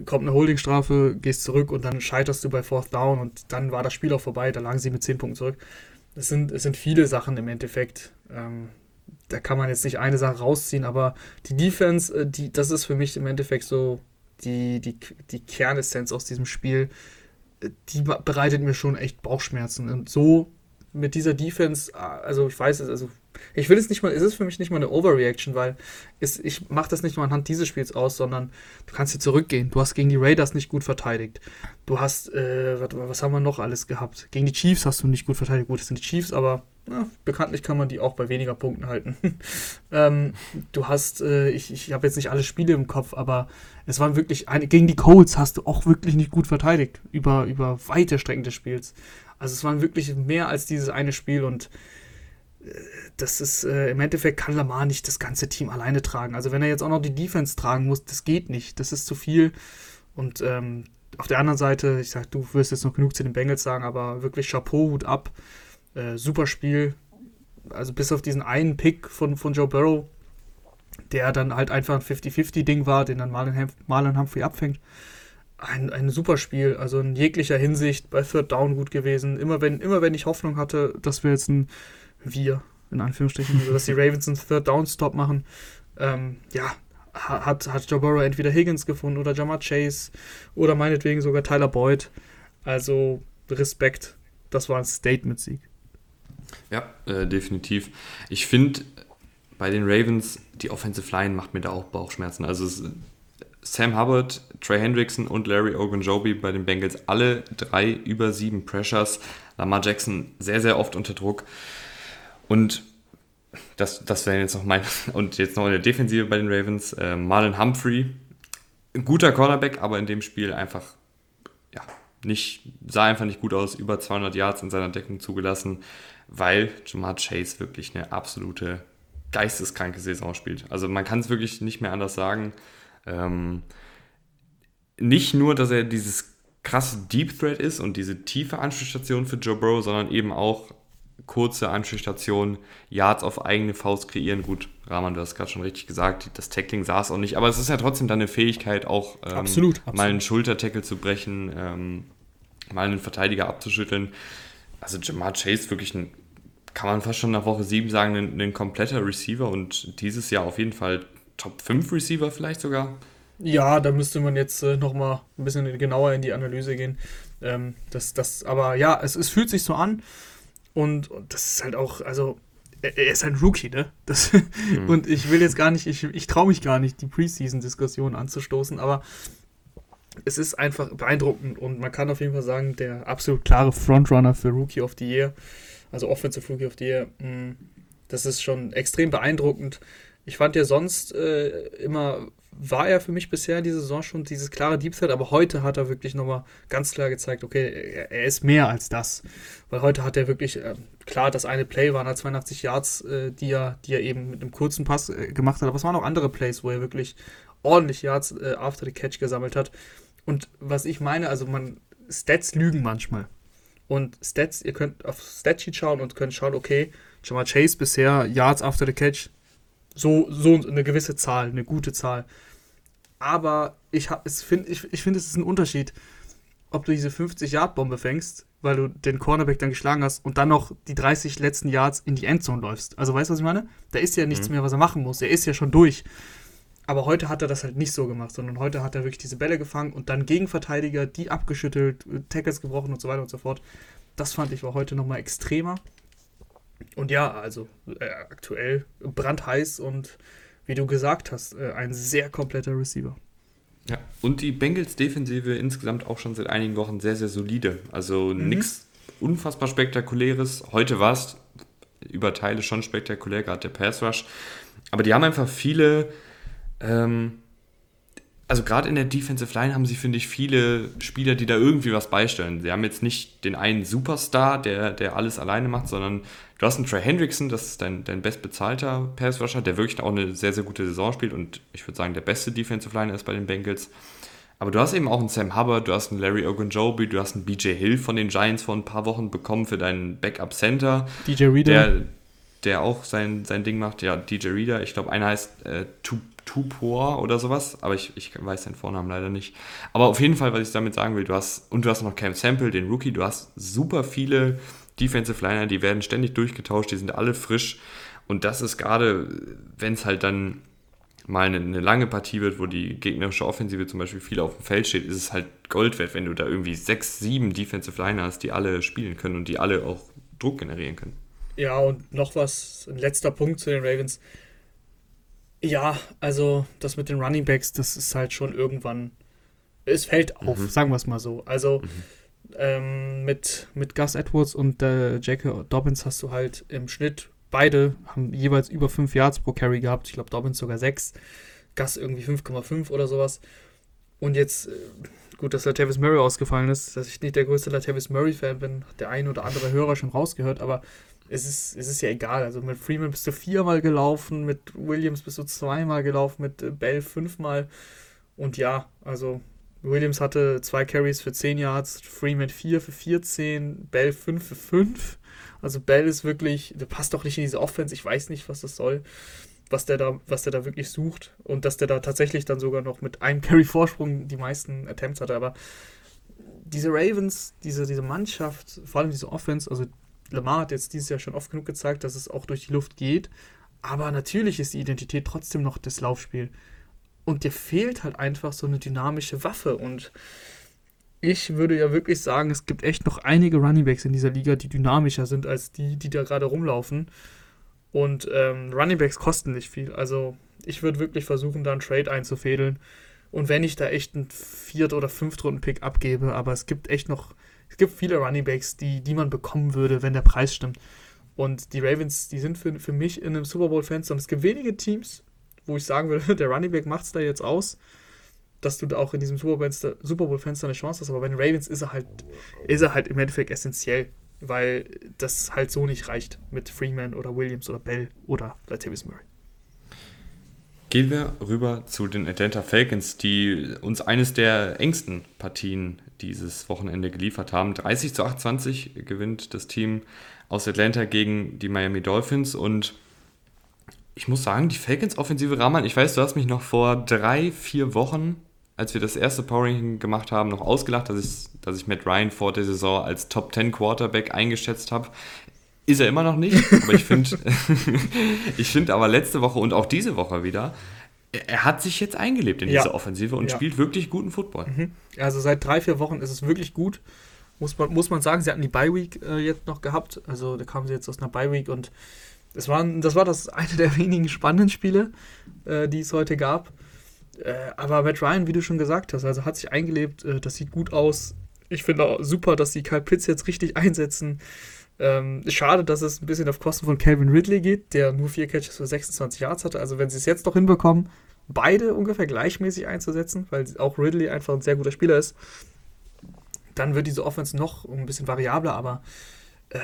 [SPEAKER 2] kommt eine Holdingstrafe, gehst zurück und dann scheiterst du bei Fourth Down und dann war das Spiel auch vorbei, da lagen sie mit 10 Punkten zurück. Es sind, es sind viele Sachen im Endeffekt. Ähm, da kann man jetzt nicht eine Sache rausziehen, aber die Defense, äh, die, das ist für mich im Endeffekt so die, die, die Kernessenz aus diesem Spiel. Äh, die bereitet mir schon echt Bauchschmerzen. Und so mit dieser Defense, äh, also ich weiß es, also ich will es nicht mal, es ist für mich nicht mal eine Overreaction, weil es, ich mache das nicht nur anhand dieses Spiels aus, sondern du kannst hier zurückgehen. Du hast gegen die Raiders nicht gut verteidigt. Du hast, äh, was, was, haben wir noch alles gehabt? Gegen die Chiefs hast du nicht gut verteidigt. Gut, das sind die Chiefs, aber na, bekanntlich kann man die auch bei weniger Punkten halten. <laughs> ähm, du hast, äh, ich, ich habe jetzt nicht alle Spiele im Kopf, aber es waren wirklich, eine, gegen die Colts hast du auch wirklich nicht gut verteidigt, über, über weite Strecken des Spiels. Also es waren wirklich mehr als dieses eine Spiel und das ist äh, im Endeffekt kann Lamar nicht das ganze Team alleine tragen. Also wenn er jetzt auch noch die Defense tragen muss, das geht nicht. Das ist zu viel. Und ähm, auf der anderen Seite, ich sag, du wirst jetzt noch genug zu den Bengals sagen, aber wirklich Chapeau, Hut ab. Äh, super Spiel. Also bis auf diesen einen Pick von, von Joe Burrow, der dann halt einfach ein 50-50-Ding war, den dann Marlon, Marlon Humphrey abfängt. Ein, ein super Spiel, also in jeglicher Hinsicht bei Third Down gut gewesen. Immer wenn, immer wenn ich Hoffnung hatte, dass wir jetzt ein wir, in Anführungsstrichen, also dass die Ravens einen Third Down Stop machen. Ähm, ja, hat, hat Joe Burrow entweder Higgins gefunden oder Jamar Chase oder meinetwegen sogar Tyler Boyd. Also Respekt, das war ein Statement-Sieg.
[SPEAKER 1] Ja, äh, definitiv. Ich finde, bei den Ravens, die Offensive Line macht mir da auch Bauchschmerzen. Also es, Sam Hubbard, Trey Hendrickson und Larry Ogunjobi bei den Bengals, alle drei über sieben Pressures. Lamar Jackson sehr, sehr oft unter Druck. Und das, das wäre jetzt noch mein. <laughs> Und jetzt noch in der Defensive bei den Ravens. Äh, Marlon Humphrey, ein guter Cornerback, aber in dem Spiel einfach, ja, nicht, sah einfach nicht gut aus. Über 200 Yards in seiner Deckung zugelassen, weil Jamar Chase wirklich eine absolute geisteskranke Saison spielt. Also man kann es wirklich nicht mehr anders sagen. Ähm, nicht nur, dass er dieses krasse Deep Threat ist und diese tiefe Anschlussstation für Joe Burrow, sondern eben auch kurze Anspielstationen, Yards auf eigene Faust kreieren. Gut, Rahman, du hast gerade schon richtig gesagt, das Tackling saß auch nicht, aber es ist ja trotzdem dann eine Fähigkeit, auch ähm, absolut, absolut. mal einen Schultertackle zu brechen, ähm, mal einen Verteidiger abzuschütteln. Also Jamar Chase wirklich ein, kann man fast schon nach Woche 7 sagen, ein, ein kompletter Receiver und dieses Jahr auf jeden Fall Top 5 Receiver vielleicht sogar.
[SPEAKER 2] Ja, da müsste man jetzt äh, nochmal ein bisschen genauer in die Analyse gehen. Ähm, das, das, aber ja, es, es fühlt sich so an. Und, und das ist halt auch, also er, er ist ein Rookie, ne? Das, <laughs> mhm. Und ich will jetzt gar nicht, ich, ich traue mich gar nicht, die Preseason-Diskussion anzustoßen, aber es ist einfach beeindruckend und man kann auf jeden Fall sagen, der absolut klare Frontrunner für Rookie of the Year, also Offensive Rookie of the Year, mm, das ist schon extrem beeindruckend. Ich fand ja sonst äh, immer war er für mich bisher in dieser Saison schon dieses klare Deep Threat, aber heute hat er wirklich nochmal ganz klar gezeigt, okay, er, er, ist mehr als das. Weil heute hat er wirklich, äh, klar, das eine Play waren halt 82 Yards, äh, die, er, die er eben mit einem kurzen Pass äh, gemacht hat, aber es waren auch andere Plays, wo er wirklich ordentlich Yards äh, after the catch gesammelt hat. Und was ich meine, also man, Stats lügen manchmal. Und Stats, ihr könnt auf Statsheet schauen und könnt schauen, okay, Jamal Chase bisher Yards after the catch so, so eine gewisse Zahl, eine gute Zahl. Aber ich, finde, ich, ich find, es ist ein Unterschied, ob du diese 50-Yard-Bombe fängst, weil du den Cornerback dann geschlagen hast und dann noch die 30 letzten Yards in die Endzone läufst. Also weißt du, was ich meine? Da ist ja nichts mhm. mehr, was er machen muss. Er ist ja schon durch. Aber heute hat er das halt nicht so gemacht, sondern heute hat er wirklich diese Bälle gefangen und dann Gegenverteidiger, die abgeschüttelt, Tackles gebrochen und so weiter und so fort. Das fand ich war heute nochmal extremer. Und ja, also äh, aktuell brandheiß und wie du gesagt hast, äh, ein sehr kompletter Receiver.
[SPEAKER 1] Ja, und die Bengals-Defensive insgesamt auch schon seit einigen Wochen sehr, sehr solide. Also mhm. nichts unfassbar Spektakuläres. Heute war es über Teile schon spektakulär, gerade der Pass Rush. Aber die haben einfach viele ähm, also gerade in der Defensive Line haben sie, finde ich, viele Spieler, die da irgendwie was beistellen. Sie haben jetzt nicht den einen Superstar, der, der alles alleine macht, sondern du hast einen Trey Hendrickson, das ist dein, dein bestbezahlter Pass-Rusher, der wirklich auch eine sehr, sehr gute Saison spielt und ich würde sagen, der beste Defensive Line ist bei den Bengals. Aber du hast eben auch einen Sam Hubbard, du hast einen Larry Ogunjobi, du hast einen BJ Hill von den Giants vor ein paar Wochen bekommen für deinen Backup Center. DJ Reader. Der, der auch sein, sein Ding macht. Ja, DJ Reader. Ich glaube, einer heißt äh, Tupor oder sowas, aber ich, ich weiß den Vornamen leider nicht. Aber auf jeden Fall, was ich damit sagen will, du hast, und du hast noch Cam Sample, den Rookie, du hast super viele Defensive Liner, die werden ständig durchgetauscht, die sind alle frisch. Und das ist gerade, wenn es halt dann mal eine, eine, lange Partie wird, wo die gegnerische Offensive zum Beispiel viel auf dem Feld steht, ist es halt Gold wert, wenn du da irgendwie sechs, sieben Defensive Liner hast, die alle spielen können und die alle auch Druck generieren können.
[SPEAKER 2] Ja, und noch was, ein letzter Punkt zu den Ravens. Ja, also das mit den Running Backs, das ist halt schon irgendwann, es fällt auf, mhm. sagen wir es mal so. Also mhm. ähm, mit, mit Gus Edwards und äh, Jackie Dobbins hast du halt im Schnitt, beide haben jeweils über 5 Yards pro Carry gehabt. Ich glaube, Dobbins sogar 6, Gus irgendwie 5,5 oder sowas. Und jetzt, äh, gut, dass Latavius Murray ausgefallen ist, dass ich nicht der größte Latavius Murray-Fan bin, hat der ein oder andere Hörer schon rausgehört, aber es ist, es ist ja egal. Also mit Freeman bist du viermal gelaufen, mit Williams bist du zweimal gelaufen, mit äh, Bell fünfmal. Und ja, also Williams hatte zwei Carries für 10 Yards, Freeman 4 für 14, Bell 5 für 5. Also Bell ist wirklich, der passt doch nicht in diese Offense. Ich weiß nicht, was das soll, was der da, was der da wirklich sucht. Und dass der da tatsächlich dann sogar noch mit einem Carry-Vorsprung die meisten Attempts hatte. Aber diese Ravens, diese, diese Mannschaft, vor allem diese Offense, also Lamar hat jetzt dieses Jahr schon oft genug gezeigt, dass es auch durch die Luft geht. Aber natürlich ist die Identität trotzdem noch das Laufspiel. Und dir fehlt halt einfach so eine dynamische Waffe. Und ich würde ja wirklich sagen, es gibt echt noch einige Runningbacks in dieser Liga, die dynamischer sind als die, die da gerade rumlaufen. Und ähm, Runningbacks kosten nicht viel. Also ich würde wirklich versuchen, da einen Trade einzufädeln. Und wenn ich da echt einen Viert- oder Fünftrunden-Pick abgebe, aber es gibt echt noch gibt viele Running Backs, die, die man bekommen würde, wenn der Preis stimmt. Und die Ravens, die sind für, für mich in einem Super Bowl-Fenster. Und es gibt wenige Teams, wo ich sagen würde, <laughs> der Running Back macht es da jetzt aus, dass du da auch in diesem Super Bowl-Fenster eine Chance hast. Aber bei den Ravens ist er halt, ist er halt im Endeffekt essentiell, weil das halt so nicht reicht mit Freeman oder Williams oder Bell oder Latavius Murray.
[SPEAKER 1] Gehen wir rüber zu den Atlanta Falcons, die uns eines der engsten Partien dieses Wochenende geliefert haben. 30 zu 28 gewinnt das Team aus Atlanta gegen die Miami Dolphins und ich muss sagen, die Falcons offensive Rahman, ich weiß, du hast mich noch vor drei, vier Wochen, als wir das erste Powering gemacht haben, noch ausgelacht, dass ich, dass ich Matt Ryan vor der Saison als Top 10 Quarterback eingeschätzt habe. Ist er immer noch nicht, aber ich finde, <laughs> ich finde aber letzte Woche und auch diese Woche wieder, er hat sich jetzt eingelebt in ja. diese Offensive und ja. spielt wirklich guten Football. Mhm.
[SPEAKER 2] Also seit drei, vier Wochen ist es wirklich gut. Muss man, muss man sagen, sie hatten die Bye-Week äh, jetzt noch gehabt. Also da kamen sie jetzt aus einer Bye-Week und das, waren, das war das <laughs> eine der wenigen spannenden Spiele, äh, die es heute gab. Äh, aber Matt Ryan, wie du schon gesagt hast, also hat sich eingelebt, äh, das sieht gut aus. Ich finde auch super, dass die Kyle Pitts jetzt richtig einsetzen. Ähm, schade, dass es ein bisschen auf Kosten von Calvin Ridley geht, der nur vier Catches für 26 Yards hatte. Also wenn sie es jetzt noch hinbekommen, beide ungefähr gleichmäßig einzusetzen, weil auch Ridley einfach ein sehr guter Spieler ist, dann wird diese Offense noch ein bisschen variabler, aber äh,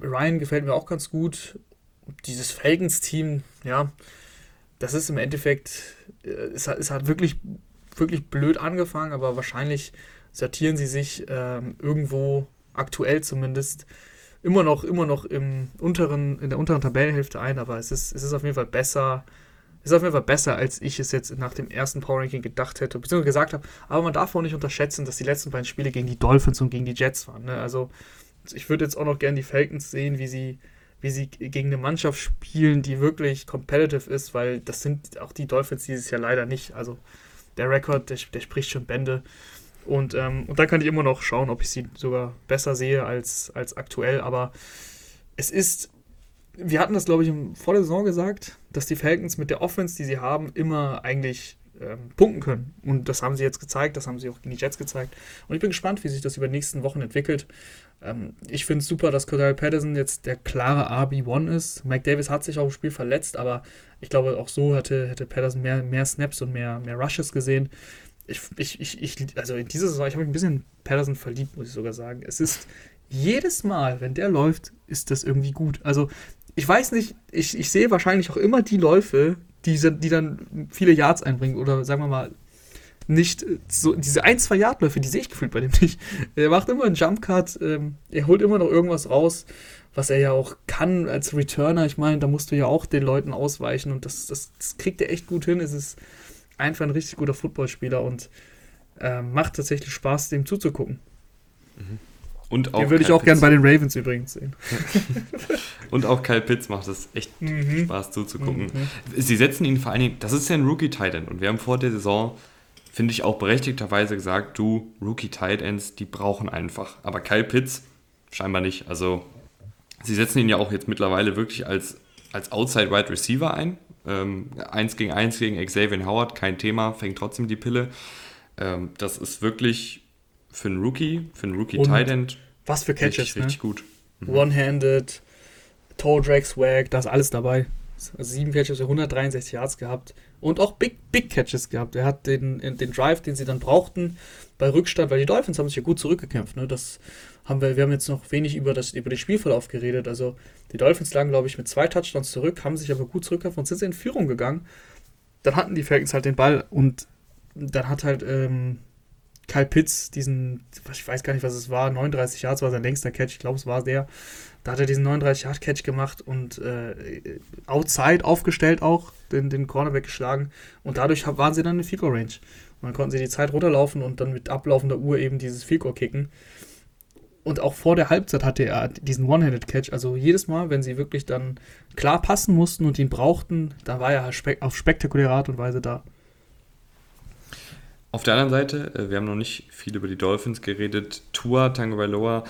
[SPEAKER 2] Ryan gefällt mir auch ganz gut. Dieses Falcons-Team, ja, das ist im Endeffekt, äh, es, hat, es hat wirklich, wirklich blöd angefangen, aber wahrscheinlich sortieren sie sich äh, irgendwo aktuell zumindest immer noch, immer noch im unteren, in der unteren Tabellenhälfte ein, aber es ist, es ist auf jeden Fall besser. Es ist auf jeden Fall besser, als ich es jetzt nach dem ersten Power Ranking gedacht hätte, beziehungsweise gesagt habe. Aber man darf auch nicht unterschätzen, dass die letzten beiden Spiele gegen die Dolphins und gegen die Jets waren. Ne? Also ich würde jetzt auch noch gerne die Falcons sehen, wie sie, wie sie gegen eine Mannschaft spielen, die wirklich competitive ist, weil das sind auch die Dolphins dieses Jahr leider nicht. Also der Rekord, der, der spricht schon Bände. Und, ähm, und dann kann ich immer noch schauen, ob ich sie sogar besser sehe als, als aktuell. Aber es ist, wir hatten das, glaube ich, vor der Saison gesagt, dass die Falcons mit der Offense, die sie haben, immer eigentlich ähm, punkten können. Und das haben sie jetzt gezeigt, das haben sie auch gegen die Jets gezeigt. Und ich bin gespannt, wie sich das über die nächsten Wochen entwickelt. Ähm, ich finde es super, dass Cordell Patterson jetzt der klare RB1 ist. Mike Davis hat sich auch im Spiel verletzt, aber ich glaube, auch so hätte, hätte Patterson mehr, mehr Snaps und mehr, mehr Rushes gesehen ich, ich, ich, ich, also in dieser Saison, ich habe mich ein bisschen Patterson verliebt, muss ich sogar sagen. Es ist jedes Mal, wenn der läuft, ist das irgendwie gut. Also ich weiß nicht, ich, ich sehe wahrscheinlich auch immer die Läufe, die, die dann viele Yards einbringen oder sagen wir mal nicht so, diese ein, zwei Yardläufe, die sehe ich gefühlt bei dem nicht. <laughs> Er macht immer einen Jumpcut, ähm, er holt immer noch irgendwas raus, was er ja auch kann als Returner. Ich meine, da musst du ja auch den Leuten ausweichen und das, das, das kriegt er echt gut hin. Es ist einfach ein richtig guter Footballspieler und äh, macht tatsächlich Spaß, dem zuzugucken.
[SPEAKER 1] Mhm. Und
[SPEAKER 2] auch Den würde ich auch gerne bei den Ravens übrigens sehen. <laughs>
[SPEAKER 1] und auch Kyle Pitts macht es echt mhm. Spaß zuzugucken. Mhm. Sie setzen ihn vor allen Dingen, das ist ja ein Rookie-Titan und wir haben vor der Saison, finde ich, auch berechtigterweise gesagt, du, Rookie-Titans, die brauchen einfach. Aber Kyle Pitts scheinbar nicht. Also sie setzen ihn ja auch jetzt mittlerweile wirklich als, als Outside-Wide Receiver ein. Ähm, eins gegen eins gegen Xavier Howard, kein Thema, fängt trotzdem die Pille. Ähm, das ist wirklich für einen Rookie, für einen Rookie Tight End.
[SPEAKER 2] Was für Catches,
[SPEAKER 1] richtig, ne? richtig gut.
[SPEAKER 2] Mhm. One-handed, Toe Drag Swag, da ist alles dabei. Also sieben Catches, 163 Yards gehabt und auch Big, Big Catches gehabt. Er hat den, den Drive, den sie dann brauchten, bei Rückstand, weil die Dolphins haben sich ja gut zurückgekämpft. Ne? Das haben wir, wir haben jetzt noch wenig über, das, über den Spielverlauf geredet. Also die Dolphins lagen, glaube ich, mit zwei Touchdowns zurück, haben sich aber gut zurückgekämpft und sind in Führung gegangen. Dann hatten die Falcons halt den Ball und dann hat halt ähm, Kyle Pitts diesen, ich weiß gar nicht, was es war, 39 Yards war sein längster Catch, ich glaube, es war der. Da hat er diesen 39 Yard Catch gemacht und äh, outside aufgestellt auch, den, den Cornerback geschlagen und dadurch waren sie dann in Fico Range. Und dann konnten sie die Zeit runterlaufen und dann mit ablaufender Uhr eben dieses Fico kicken. Und auch vor der Halbzeit hatte er diesen One-Handed Catch. Also jedes Mal, wenn sie wirklich dann klar passen mussten und ihn brauchten, da war er auf spektakuläre Art und Weise da.
[SPEAKER 1] Auf der anderen Seite, äh, wir haben noch nicht viel über die Dolphins geredet. Tua, Tango Bailoa,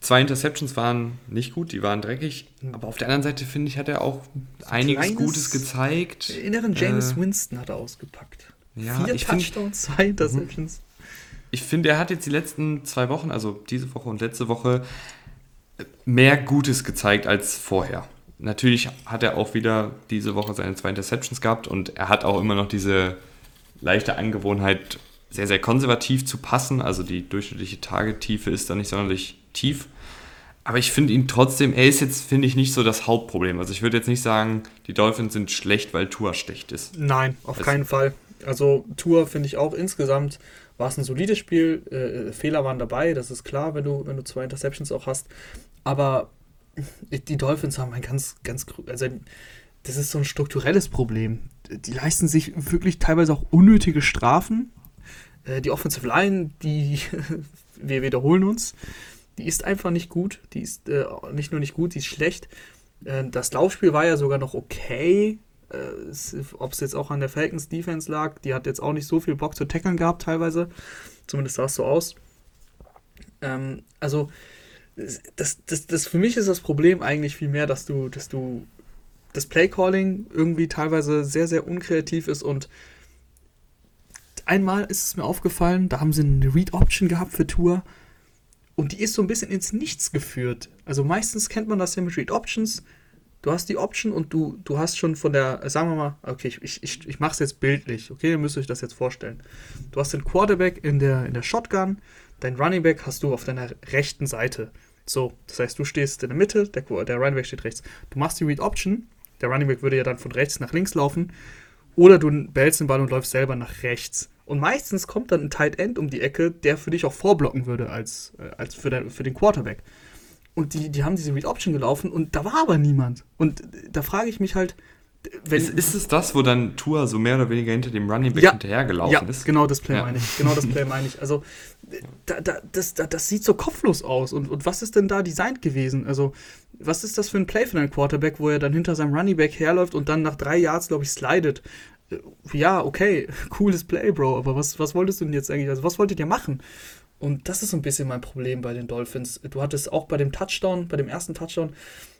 [SPEAKER 1] zwei Interceptions waren nicht gut, die waren dreckig. Aber auf der anderen Seite, finde ich, hat er auch einiges Kleines, Gutes gezeigt.
[SPEAKER 2] Inneren James äh, Winston hat er ausgepackt. Ja, Vier Touchdowns, zwei Interceptions.
[SPEAKER 1] Ich finde, er hat jetzt die letzten zwei Wochen, also diese Woche und letzte Woche, mehr Gutes gezeigt als vorher. Natürlich hat er auch wieder diese Woche seine zwei Interceptions gehabt und er hat auch immer noch diese leichte Angewohnheit, sehr, sehr konservativ zu passen. Also die durchschnittliche Tagetiefe ist da nicht sonderlich tief. Aber ich finde ihn trotzdem, er ist jetzt, finde ich, nicht so das Hauptproblem. Also ich würde jetzt nicht sagen, die Dolphins sind schlecht, weil Tour schlecht ist.
[SPEAKER 2] Nein, auf also, keinen Fall. Also Tour finde ich auch insgesamt war es ein solides Spiel. Äh, Fehler waren dabei, das ist klar, wenn du, wenn du zwei Interceptions auch hast. Aber <laughs> die Dolphins haben ein ganz, ganz, also das ist so ein strukturelles Problem. Die leisten sich wirklich teilweise auch unnötige Strafen. Äh, die Offensive Line, die, <laughs> wir wiederholen uns, die ist einfach nicht gut. Die ist äh, nicht nur nicht gut, die ist schlecht. Äh, das Laufspiel war ja sogar noch okay. Ob es jetzt auch an der Falcons Defense lag, die hat jetzt auch nicht so viel Bock zu tackern gehabt, teilweise. Zumindest sah es so aus. Ähm, also, das, das, das für mich ist das Problem eigentlich viel mehr, dass du, dass du das Playcalling irgendwie teilweise sehr, sehr unkreativ ist und einmal ist es mir aufgefallen, da haben sie eine Read-Option gehabt für Tour und die ist so ein bisschen ins Nichts geführt. Also meistens kennt man das ja mit Read-Options. Du hast die Option und du, du hast schon von der, sagen wir mal, okay, ich, ich, ich mache es jetzt bildlich, okay, ihr müsst euch das jetzt vorstellen. Du hast den Quarterback in der, in der Shotgun, dein Running Back hast du auf deiner rechten Seite. So, das heißt, du stehst in der Mitte, der, der Running Back steht rechts. Du machst die Read Option der Running Back würde ja dann von rechts nach links laufen. Oder du behältst den Ball und läufst selber nach rechts. Und meistens kommt dann ein Tight End um die Ecke, der für dich auch vorblocken würde als, äh, als für, der, für den Quarterback. Und die, die haben diese Read Option gelaufen und da war aber niemand. Und da frage ich mich halt,
[SPEAKER 1] wenn, ist, ist, es das, wo dann Tour so mehr oder weniger hinter dem Running Back ja, hinterhergelaufen ja, ist?
[SPEAKER 2] genau das Play ja. meine ich. Genau das Play meine ich. Also, da, da, das, da, das sieht so kopflos aus. Und, und was ist denn da designt gewesen? Also, was ist das für ein Play für einen Quarterback, wo er dann hinter seinem Running Back herläuft und dann nach drei Yards, glaube ich, slidet? Äh, ja, okay, <laughs> cooles Play, Bro, aber was, was wolltest du denn jetzt eigentlich? Also, was wolltet ihr machen? Und das ist so ein bisschen mein Problem bei den Dolphins. Du hattest auch bei dem Touchdown, bei dem ersten Touchdown,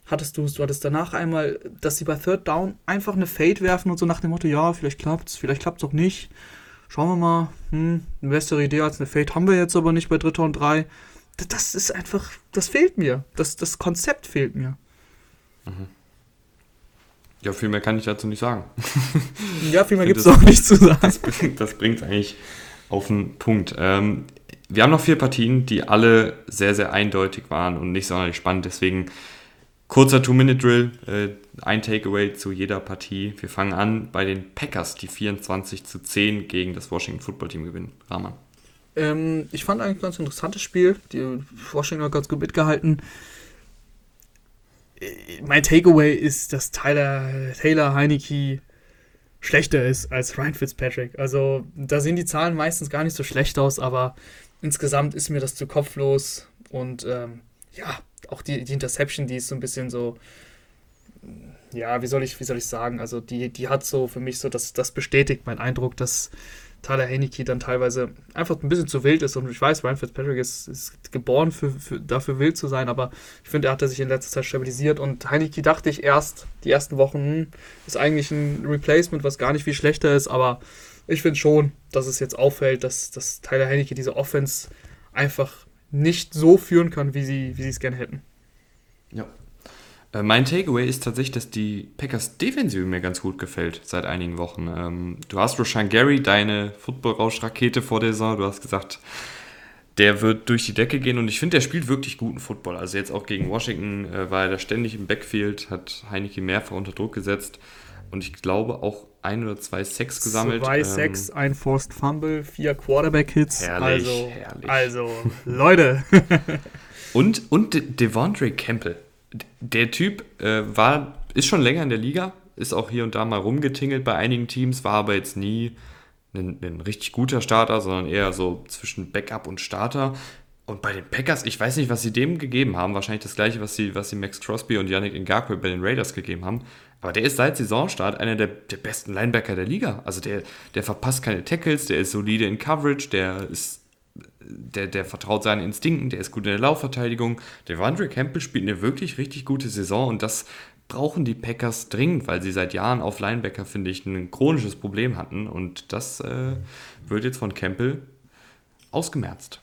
[SPEAKER 2] hattest du du hattest danach einmal, dass sie bei Third Down einfach eine Fade werfen und so nach dem Motto, ja, vielleicht klappt's, vielleicht klappt's auch nicht. Schauen wir mal, hm, eine bessere Idee als eine Fade haben wir jetzt aber nicht bei Dritter und Drei. Das ist einfach, das fehlt mir. Das, das Konzept fehlt mir. Mhm.
[SPEAKER 1] Ja, viel mehr kann ich dazu nicht sagen.
[SPEAKER 2] ja, viel mehr <laughs> gibt es auch nicht zu sagen.
[SPEAKER 1] Das, das bringt eigentlich auf den Punkt. Ähm, wir haben noch vier Partien, die alle sehr, sehr eindeutig waren und nicht sonderlich spannend. Deswegen kurzer Two-Minute-Drill, äh, ein Takeaway zu jeder Partie. Wir fangen an bei den Packers, die 24 zu 10 gegen das Washington Football Team gewinnen. Rahman.
[SPEAKER 2] Ähm, ich fand eigentlich ein ganz interessantes Spiel. Die Washington hat ganz gut mitgehalten. Äh, mein Takeaway ist, dass Tyler, Taylor Heineke schlechter ist als Ryan Fitzpatrick. Also da sehen die Zahlen meistens gar nicht so schlecht aus, aber insgesamt ist mir das zu kopflos und ähm, ja, auch die, die Interception, die ist so ein bisschen so, ja, wie soll ich, wie soll ich sagen, also die, die hat so für mich so, das, das bestätigt meinen Eindruck, dass Tyler Heineke dann teilweise einfach ein bisschen zu wild ist. Und ich weiß, Ryan Fitzpatrick ist, ist geboren für, für, dafür wild zu sein, aber ich finde, er hat sich in letzter Zeit stabilisiert. Und Heineke dachte ich erst, die ersten Wochen, hm, ist eigentlich ein Replacement, was gar nicht viel schlechter ist, aber ich finde schon, dass es jetzt auffällt, dass, dass Tyler Heineke diese Offense einfach nicht so führen kann, wie sie, wie es gerne hätten.
[SPEAKER 1] Ja, äh, mein Takeaway ist tatsächlich, dass die Packers Defensive mir ganz gut gefällt seit einigen Wochen. Ähm, du hast Roshan Gary, deine Football-Rausch-Rakete vor der Saison. Du hast gesagt, der wird durch die Decke gehen und ich finde, der spielt wirklich guten Football. Also jetzt auch gegen Washington äh, war er da ständig im Backfield, hat Heineke mehrfach unter Druck gesetzt und ich glaube auch ein oder zwei Sacks gesammelt.
[SPEAKER 2] Zwei ähm, Sacks, ein Forced Fumble, vier Quarterback-Hits.
[SPEAKER 1] Herrlich,
[SPEAKER 2] also,
[SPEAKER 1] herrlich.
[SPEAKER 2] Also, Leute. <laughs>
[SPEAKER 1] und, und De Devondre Campbell der Typ äh, war, ist schon länger in der Liga, ist auch hier und da mal rumgetingelt bei einigen Teams, war aber jetzt nie ein, ein richtig guter Starter, sondern eher so zwischen Backup und Starter. Und bei den Packers, ich weiß nicht, was sie dem gegeben haben. Wahrscheinlich das gleiche, was sie, was sie Max Crosby und Yannick Ngakwe bei den Raiders gegeben haben. Aber der ist seit Saisonstart einer der, der besten Linebacker der Liga. Also der, der verpasst keine Tackles, der ist solide in Coverage, der ist der, der vertraut seinen Instinkten, der ist gut in der Laufverteidigung. Der Wandre Campbell spielt eine wirklich richtig gute Saison und das brauchen die Packers dringend, weil sie seit Jahren auf Linebacker, finde ich, ein chronisches Problem hatten und das äh, wird jetzt von Campbell ausgemerzt.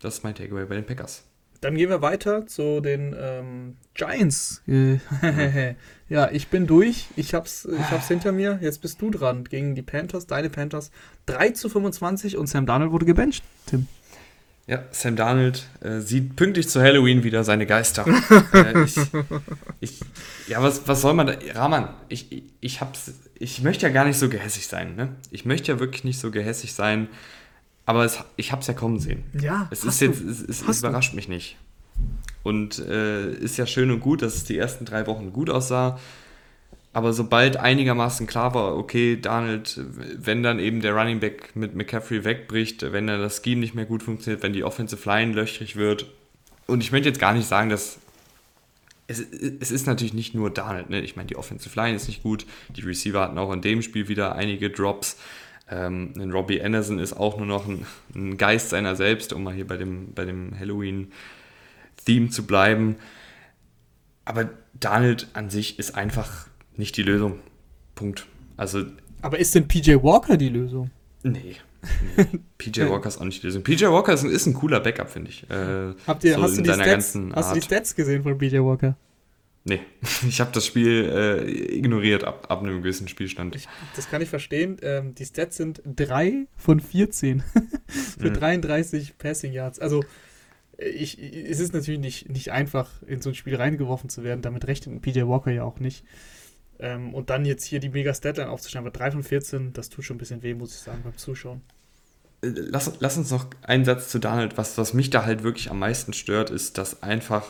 [SPEAKER 1] Das ist mein Takeaway bei den Packers.
[SPEAKER 2] Dann gehen wir weiter zu den ähm, Giants. <laughs> ja, ich bin durch. Ich hab's, ich hab's hinter mir. Jetzt bist du dran gegen die Panthers, deine Panthers. 3 zu 25 und Sam Darnold wurde gebencht, Tim.
[SPEAKER 1] Ja, Sam Darnold äh, sieht pünktlich zu Halloween wieder seine Geister. <laughs> äh, ich, ich, ja, was, was soll man da? Rahman, ich, ich, ich, hab's, ich möchte ja gar nicht so gehässig sein. Ne? Ich möchte ja wirklich nicht so gehässig sein. Aber es, ich habe es ja kommen sehen.
[SPEAKER 2] Ja.
[SPEAKER 1] Es ist jetzt, es, es, es überrascht mich nicht. Und äh, ist ja schön und gut, dass es die ersten drei Wochen gut aussah. Aber sobald einigermaßen klar war, okay, Donald, wenn dann eben der Running Back mit McCaffrey wegbricht, wenn dann das Scheme nicht mehr gut funktioniert, wenn die Offensive Line löchrig wird. Und ich möchte jetzt gar nicht sagen, dass es, es ist natürlich nicht nur Donald. Ne? Ich meine, die Offensive Line ist nicht gut. Die Receiver hatten auch in dem Spiel wieder einige Drops. Ähm, Robbie Anderson ist auch nur noch ein, ein, Geist seiner selbst, um mal hier bei dem, bei dem Halloween-Theme zu bleiben. Aber Donald an sich ist einfach nicht die Lösung. Punkt. Also.
[SPEAKER 2] Aber ist denn PJ Walker die Lösung?
[SPEAKER 1] Nee. nee. PJ <laughs> Walker ist auch nicht die Lösung. PJ Walker ist ein, ist ein cooler Backup, finde ich.
[SPEAKER 2] Äh, Habt ihr, so hast, du die Stats, hast du die Stats gesehen von PJ Walker?
[SPEAKER 1] Nee, <laughs> ich habe das Spiel äh, ignoriert ab, ab einem gewissen Spielstand.
[SPEAKER 2] Ich, das kann ich verstehen. Ähm, die Stats sind 3 von 14 <laughs> für mhm. 33 Passing Yards. Also ich, es ist natürlich nicht, nicht einfach, in so ein Spiel reingeworfen zu werden. Damit rechnet PJ Walker ja auch nicht. Ähm, und dann jetzt hier die mega Statline aufzustellen, aber 3 von 14, das tut schon ein bisschen weh, muss ich sagen, beim Zuschauen.
[SPEAKER 1] Äh, lass, lass uns noch einen Satz zu Donald. Was, was mich da halt wirklich am meisten stört, ist, dass einfach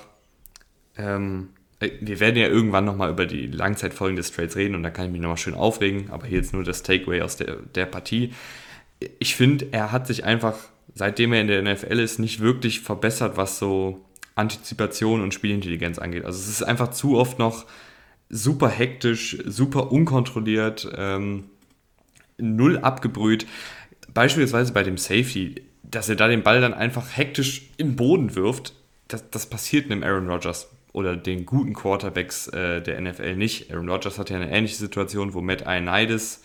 [SPEAKER 1] ähm, äh, wir werden ja irgendwann nochmal über die Langzeitfolgen des Trades reden und da kann ich mich nochmal schön aufregen, aber hier jetzt nur das Takeaway aus der, der Partie. Ich finde, er hat sich einfach, seitdem er in der NFL ist, nicht wirklich verbessert, was so Antizipation und Spielintelligenz angeht. Also es ist einfach zu oft noch super hektisch, super unkontrolliert, ähm, null abgebrüht. Beispielsweise bei dem Safety, dass er da den Ball dann einfach hektisch im Boden wirft, das, das passiert einem Aaron Rodgers oder den guten Quarterbacks äh, der NFL nicht. Aaron Rodgers hat ja eine ähnliche Situation, wo Matt Ioannidis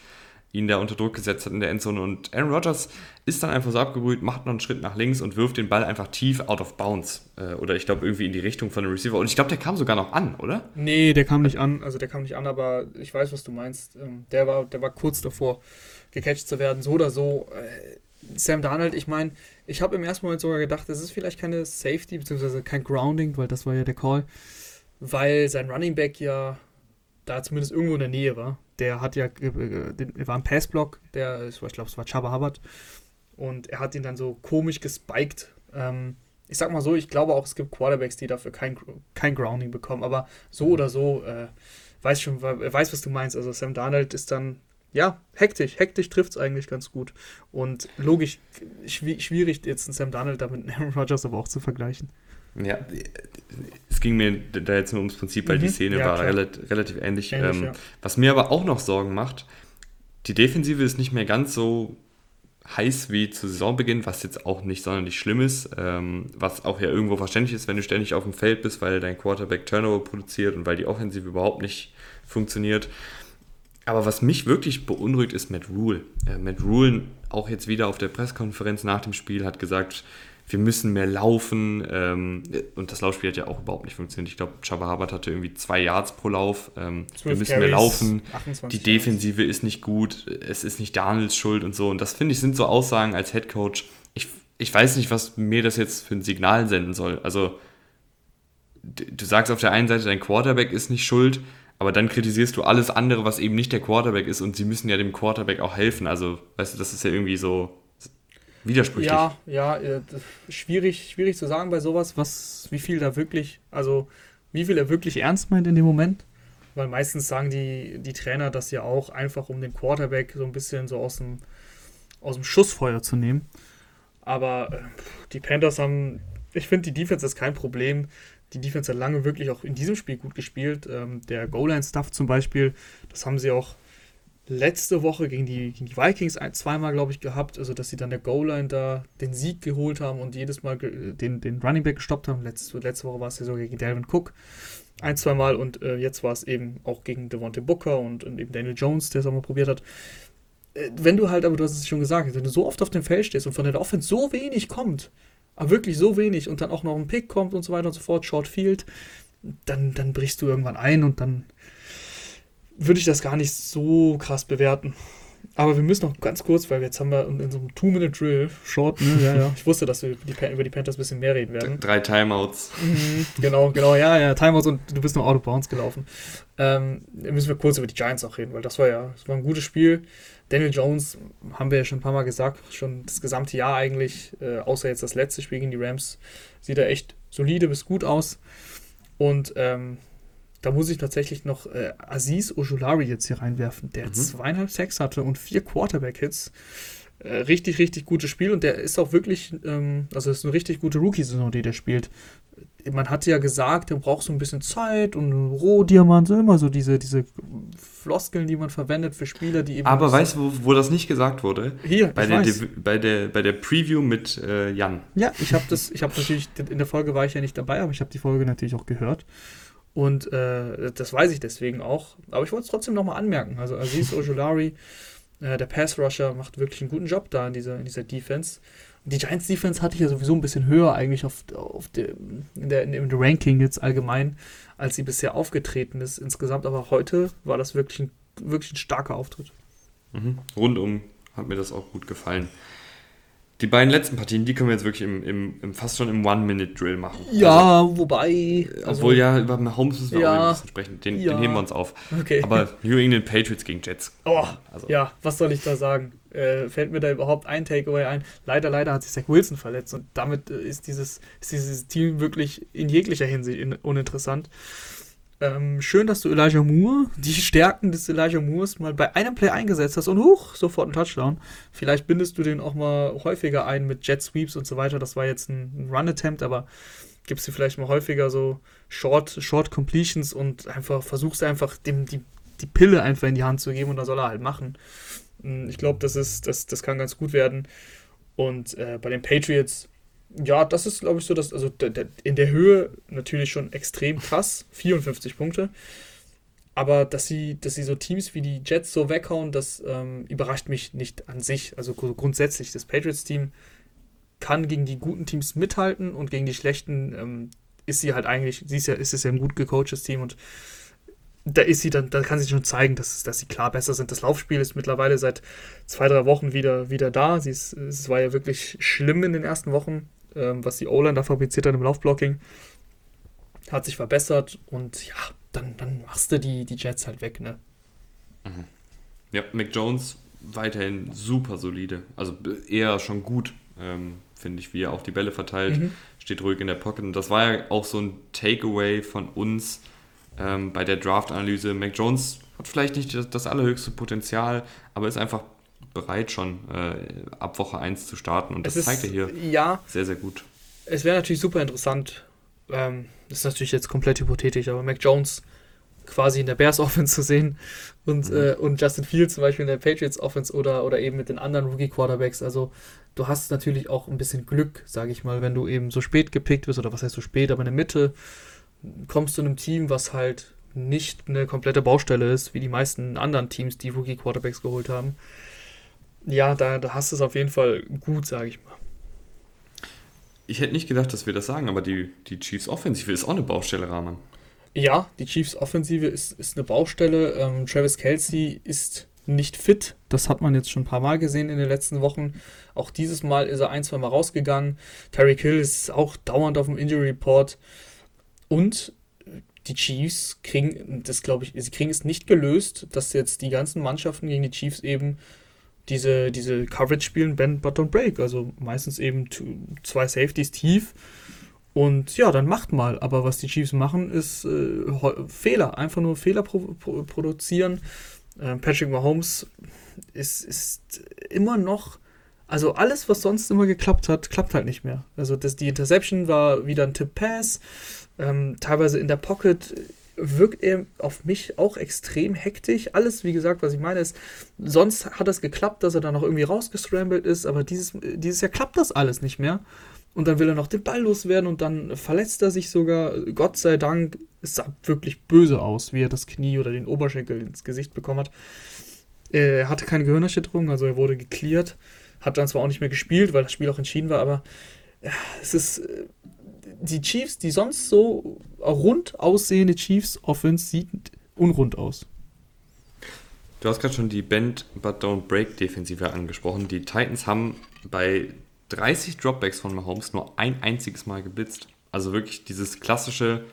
[SPEAKER 1] ihn da unter Druck gesetzt hat in der Endzone und Aaron Rodgers ist dann einfach so abgebrüht, macht noch einen Schritt nach links und wirft den Ball einfach tief out of bounds äh, oder ich glaube irgendwie in die Richtung von dem Receiver und ich glaube, der kam sogar noch an, oder?
[SPEAKER 2] Nee, der kam nicht an, also der kam nicht an, aber ich weiß, was du meinst. Ähm, der war, der war kurz davor gecatcht zu werden, so oder so. Äh, Sam Darnold, ich meine, ich habe im ersten Moment sogar gedacht, es ist vielleicht keine Safety, beziehungsweise kein Grounding, weil das war ja der Call. weil sein Running Back ja da zumindest irgendwo in der Nähe war. Der hat ja, äh, den, war ein Passblock, der, ich glaube, es war Chaba Hubbard. Und er hat ihn dann so komisch gespiked. Ähm, ich sag mal so, ich glaube auch, es gibt Quarterbacks, die dafür kein, kein Grounding bekommen. Aber so oder so, äh, weiß schon, weiß, was du meinst. Also Sam Darnold ist dann, ja, hektisch. Hektisch trifft es eigentlich ganz gut. Und logisch, schwierig jetzt einen Sam Darnold da mit <laughs> Aaron Rodgers aber auch zu vergleichen.
[SPEAKER 1] Ja, es ging mir da jetzt nur ums Prinzip, weil mhm, die Szene ja, war relativ, relativ ähnlich. ähnlich ähm, ja. Was mir aber auch noch Sorgen macht, die Defensive ist nicht mehr ganz so heiß wie zu Saisonbeginn, was jetzt auch nicht sonderlich schlimm ist, ähm, was auch ja irgendwo verständlich ist, wenn du ständig auf dem Feld bist, weil dein Quarterback Turnover produziert und weil die Offensive überhaupt nicht funktioniert. Aber was mich wirklich beunruhigt, ist Matt Rule. Äh, Matt Rule, auch jetzt wieder auf der Pressekonferenz nach dem Spiel, hat gesagt, wir müssen mehr laufen. Ähm, und das Laufspiel hat ja auch überhaupt nicht funktioniert. Ich glaube, Chaba Habert hatte irgendwie zwei Yards pro Lauf. Ähm, wir müssen Carries, mehr laufen. Die Defensive ist nicht gut. Es ist nicht Daniels Schuld und so. Und das finde ich sind so Aussagen als Head Coach. Ich, ich weiß nicht, was mir das jetzt für ein Signal senden soll. Also, du sagst auf der einen Seite, dein Quarterback ist nicht schuld. Aber dann kritisierst du alles andere, was eben nicht der Quarterback ist, und sie müssen ja dem Quarterback auch helfen. Also, weißt du, das ist ja irgendwie so Widersprüchlich.
[SPEAKER 2] Ja, ja, äh, schwierig, schwierig zu sagen bei sowas, was, wie viel da wirklich, also wie viel er wirklich ernst meint in dem Moment. Weil meistens sagen die, die Trainer das ja auch einfach, um den Quarterback so ein bisschen so aus dem, aus dem Schussfeuer zu nehmen. Aber äh, die Panthers haben, ich finde, die Defense ist kein Problem. Die Defense hat lange wirklich auch in diesem Spiel gut gespielt. Ähm, der Goal-Line-Stuff zum Beispiel, das haben sie auch letzte Woche gegen die, gegen die Vikings ein, zweimal, glaube ich, gehabt, also dass sie dann der Goal-Line da den Sieg geholt haben und jedes Mal den, den Running Back gestoppt haben. Letzte, letzte Woche war es ja so gegen Dalvin Cook ein, zweimal und äh, jetzt war es eben auch gegen Devontae Booker und, und, eben Daniel Jones, der es auch mal probiert hat. Äh, wenn du halt, aber du hast es schon gesagt, wenn du so oft auf dem Feld stehst und von der Offense so wenig kommt, aber wirklich so wenig und dann auch noch ein Pick kommt und so weiter und so fort, Short Field, dann, dann brichst du irgendwann ein und dann würde ich das gar nicht so krass bewerten. Aber wir müssen noch ganz kurz, weil jetzt haben wir in so einem Two-Minute-Drill, Short, ne? <laughs> ja, ja. Ich wusste, dass wir über die Panthers ein bisschen mehr reden werden.
[SPEAKER 1] Drei Timeouts.
[SPEAKER 2] Mhm, genau, genau, ja, ja, Timeouts und du bist noch out of bounds gelaufen. Ähm, müssen wir kurz über die Giants auch reden, weil das war ja, das war ein gutes Spiel. Daniel Jones, haben wir ja schon ein paar Mal gesagt, schon das gesamte Jahr eigentlich, äh, außer jetzt das letzte Spiel gegen die Rams, sieht er echt solide bis gut aus. Und ähm, da muss ich tatsächlich noch äh, Aziz Ojulari jetzt hier reinwerfen, der mhm. zweieinhalb Sacks hatte und vier Quarterback-Hits. Äh, richtig, richtig gutes Spiel und der ist auch wirklich, ähm, also ist eine richtig gute Rookie-Saison, die der spielt. Man hatte ja gesagt, er braucht so ein bisschen Zeit und Rohdiamant, immer so diese, diese Floskeln, die man verwendet für Spieler, die eben.
[SPEAKER 1] Aber weißt du, wo, wo das nicht gesagt wurde? Hier, bei, der, bei, der, bei der Preview mit äh, Jan.
[SPEAKER 2] Ja, ich habe das, ich habe natürlich, in der Folge war ich ja nicht dabei, aber ich habe die Folge natürlich auch gehört. Und äh, das weiß ich deswegen auch. Aber ich wollte es trotzdem nochmal anmerken. Also Aziz Ojolari, äh, der Pass-Rusher, macht wirklich einen guten Job da in dieser, in dieser Defense. Die Giants-Defense hatte ich ja sowieso ein bisschen höher eigentlich auf, auf dem, in der, in dem Ranking jetzt allgemein, als sie bisher aufgetreten ist insgesamt. Aber heute war das wirklich ein, wirklich ein starker Auftritt.
[SPEAKER 1] Mhm. Rundum hat mir das auch gut gefallen. Die beiden letzten Partien, die können wir jetzt wirklich im, im, im fast schon im One-Minute-Drill machen.
[SPEAKER 2] Ja, also, wobei.
[SPEAKER 1] Also, obwohl ja, über Mahomes müssen wir ja, auch ein bisschen sprechen. Den, ja. den heben wir uns auf. Okay. Aber New England Patriots gegen Jets.
[SPEAKER 2] Oh, also. ja, was soll ich da sagen? Äh, fällt mir da überhaupt ein Takeaway ein? Leider, leider hat sich Zach Wilson verletzt und damit äh, ist, dieses, ist dieses Team wirklich in jeglicher Hinsicht in, uninteressant. Ähm, schön, dass du Elijah Moore, die Stärken des Elijah Moores mal bei einem Play eingesetzt hast und huch, sofort ein Touchdown. Vielleicht bindest du den auch mal häufiger ein mit Jet Sweeps und so weiter. Das war jetzt ein, Run-Attempt, aber gibst du vielleicht mal häufiger so Short, Short Completions und einfach versuchst einfach dem die, die Pille einfach in die Hand zu geben und dann soll er halt machen. Hm, ich glaube, das das, das kann ganz gut werden. Und äh, bei den Patriots ja, das ist, glaube ich, so, dass, also in der Höhe natürlich schon extrem krass, 54 Punkte. Aber dass sie, dass sie so Teams wie die Jets so weghauen, das ähm, überrascht mich nicht an sich. Also grundsätzlich, das Patriots-Team kann gegen die guten Teams mithalten und gegen die schlechten ähm, ist sie halt eigentlich, sie ist ja, ist es ja ein gut gecoachtes Team und da ist sie dann, da kann sie schon zeigen, dass, dass sie klar besser sind. Das Laufspiel ist mittlerweile seit zwei, drei Wochen wieder, wieder da. Sie ist, es war ja wirklich schlimm in den ersten Wochen ähm, was die O-Line da fabriziert hat im Laufblocking. hat sich verbessert und ja, dann, dann machst du die, die Jets halt weg, ne?
[SPEAKER 1] Mhm. Ja, Mac Jones weiterhin super solide. Also eher schon gut, ähm, finde ich, wie er auch die Bälle verteilt. Mhm. Steht ruhig in der Pocket. Und das war ja auch so ein Takeaway von uns ähm, bei der Draft-Analyse. Mac Jones hat vielleicht nicht das, das, allerhöchste Potenzial, aber ist einfach bereit, schon äh, ab Woche 1 zu starten. Und das ist, zeigt er hier
[SPEAKER 2] ja,
[SPEAKER 1] sehr, sehr gut.
[SPEAKER 2] Es wäre natürlich super interessant. Ähm, das ist natürlich jetzt komplett hypothetisch, aber Mac Jones quasi in der Bears Offense zu sehen und, mhm. äh, und Justin Fields zum Beispiel in der Patriots Offense oder, oder eben mit den anderen Rookie Quarterbacks. Also du hast natürlich auch ein bisschen Glück, sage ich mal, wenn du eben so spät gepickt wirst oder was heißt so spät, aber in der Mitte kommst du in einem Team, was halt nicht eine komplette Baustelle ist, wie die meisten anderen Teams, die Rookie Quarterbacks geholt haben. Ja, da, da hast du es auf jeden Fall gut, sage ich mal.
[SPEAKER 1] Ich hätte nicht gedacht, dass wir das sagen, aber die, die Chiefs Offensive ist auch eine Baustelle, Rahman.
[SPEAKER 2] Ja, die Chiefs Offensive ist, ist eine Baustelle. Ähm, Travis Kelsey ist nicht fit. Das hat man jetzt schon ein paar Mal gesehen in den letzten Wochen. Auch dieses Mal ist er ein, zwei Mal rausgegangen. Terry Hill ist auch dauernd auf dem Injury Report. Und die Chiefs kriegen das, glaube ich, sie kriegen es nicht gelöst, dass jetzt die ganzen Mannschaften gegen die Chiefs eben diese, diese Coverage spielen, Bend, But Don't Break. Also meistens eben zwei Safeties tief und ja, dann macht mal. Aber was die Chiefs machen, ist äh, Fehler. Einfach nur Fehler pro pro produzieren. Äh, Patrick Mahomes ist, ist immer noch. Also alles, was sonst immer geklappt hat, klappt halt nicht mehr. Also das, die Interception war wieder ein Tip-Pass. Ähm, teilweise in der Pocket wirkt er auf mich auch extrem hektisch. Alles, wie gesagt, was ich meine, ist, sonst hat es geklappt, dass er da noch irgendwie rausgescrambled ist, aber dieses, dieses Jahr klappt das alles nicht mehr. Und dann will er noch den Ball loswerden und dann verletzt er sich sogar. Gott sei Dank, es sah wirklich böse aus, wie er das Knie oder den Oberschenkel ins Gesicht bekommen hat. Er hatte keine Gehirnerschütterung, also er wurde geklärt. Hat dann zwar auch nicht mehr gespielt, weil das Spiel auch entschieden war, aber ja, es ist. Die Chiefs, die sonst so rund aussehende Chiefs Offense, sieht unrund aus.
[SPEAKER 1] Du hast gerade schon die Bend but don't break Defensive angesprochen. Die Titans haben bei 30 Dropbacks von Mahomes nur ein einziges Mal geblitzt. Also wirklich dieses klassische,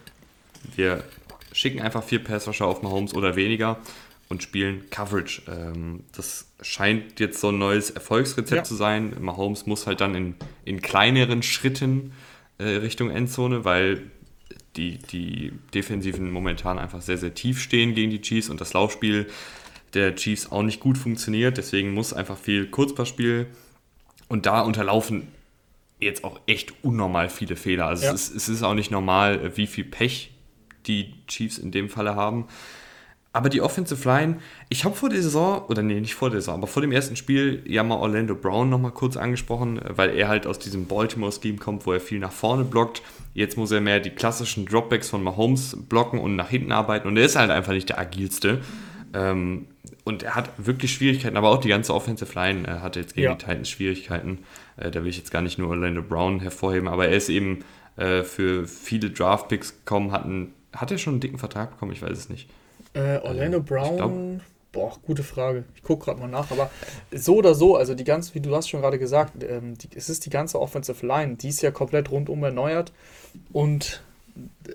[SPEAKER 1] wir schicken einfach vier Passwasher auf Mahomes oder weniger und spielen Coverage. Ähm, das scheint jetzt so ein neues Erfolgsrezept ja. zu sein. Mahomes muss halt dann in, in kleineren Schritten äh, Richtung Endzone, weil die, die Defensiven momentan einfach sehr, sehr tief stehen gegen die Chiefs und das Laufspiel der Chiefs auch nicht gut funktioniert. Deswegen muss einfach viel Kurzpassspiel und da unterlaufen jetzt auch echt unnormal viele Fehler. Also ja. es, ist, es ist auch nicht normal, wie viel Pech die Chiefs in dem Falle haben. Aber die Offensive Line, ich habe vor der Saison, oder nee, nicht vor der Saison, aber vor dem ersten Spiel ja mal Orlando Brown nochmal kurz angesprochen, weil er halt aus diesem Baltimore-Scheme kommt, wo er viel nach vorne blockt. Jetzt muss er mehr die klassischen Dropbacks von Mahomes blocken und nach hinten arbeiten und er ist halt einfach nicht der agilste. Ähm, und er hat wirklich Schwierigkeiten, aber auch die ganze Offensive Line äh, hatte jetzt gegen ja. die Titans Schwierigkeiten. Äh, da will ich jetzt gar nicht nur Orlando Brown hervorheben, aber er ist eben äh, für viele Draft-Picks gekommen. Hat, einen, hat er schon einen dicken Vertrag bekommen? Ich weiß es nicht.
[SPEAKER 2] Äh, Orlando Brown, glaub, boah, gute Frage. Ich gucke gerade mal nach, aber so oder so, also die ganze, wie du hast schon gerade gesagt, ähm, die, es ist die ganze Offensive Line, die ist ja komplett rundum erneuert und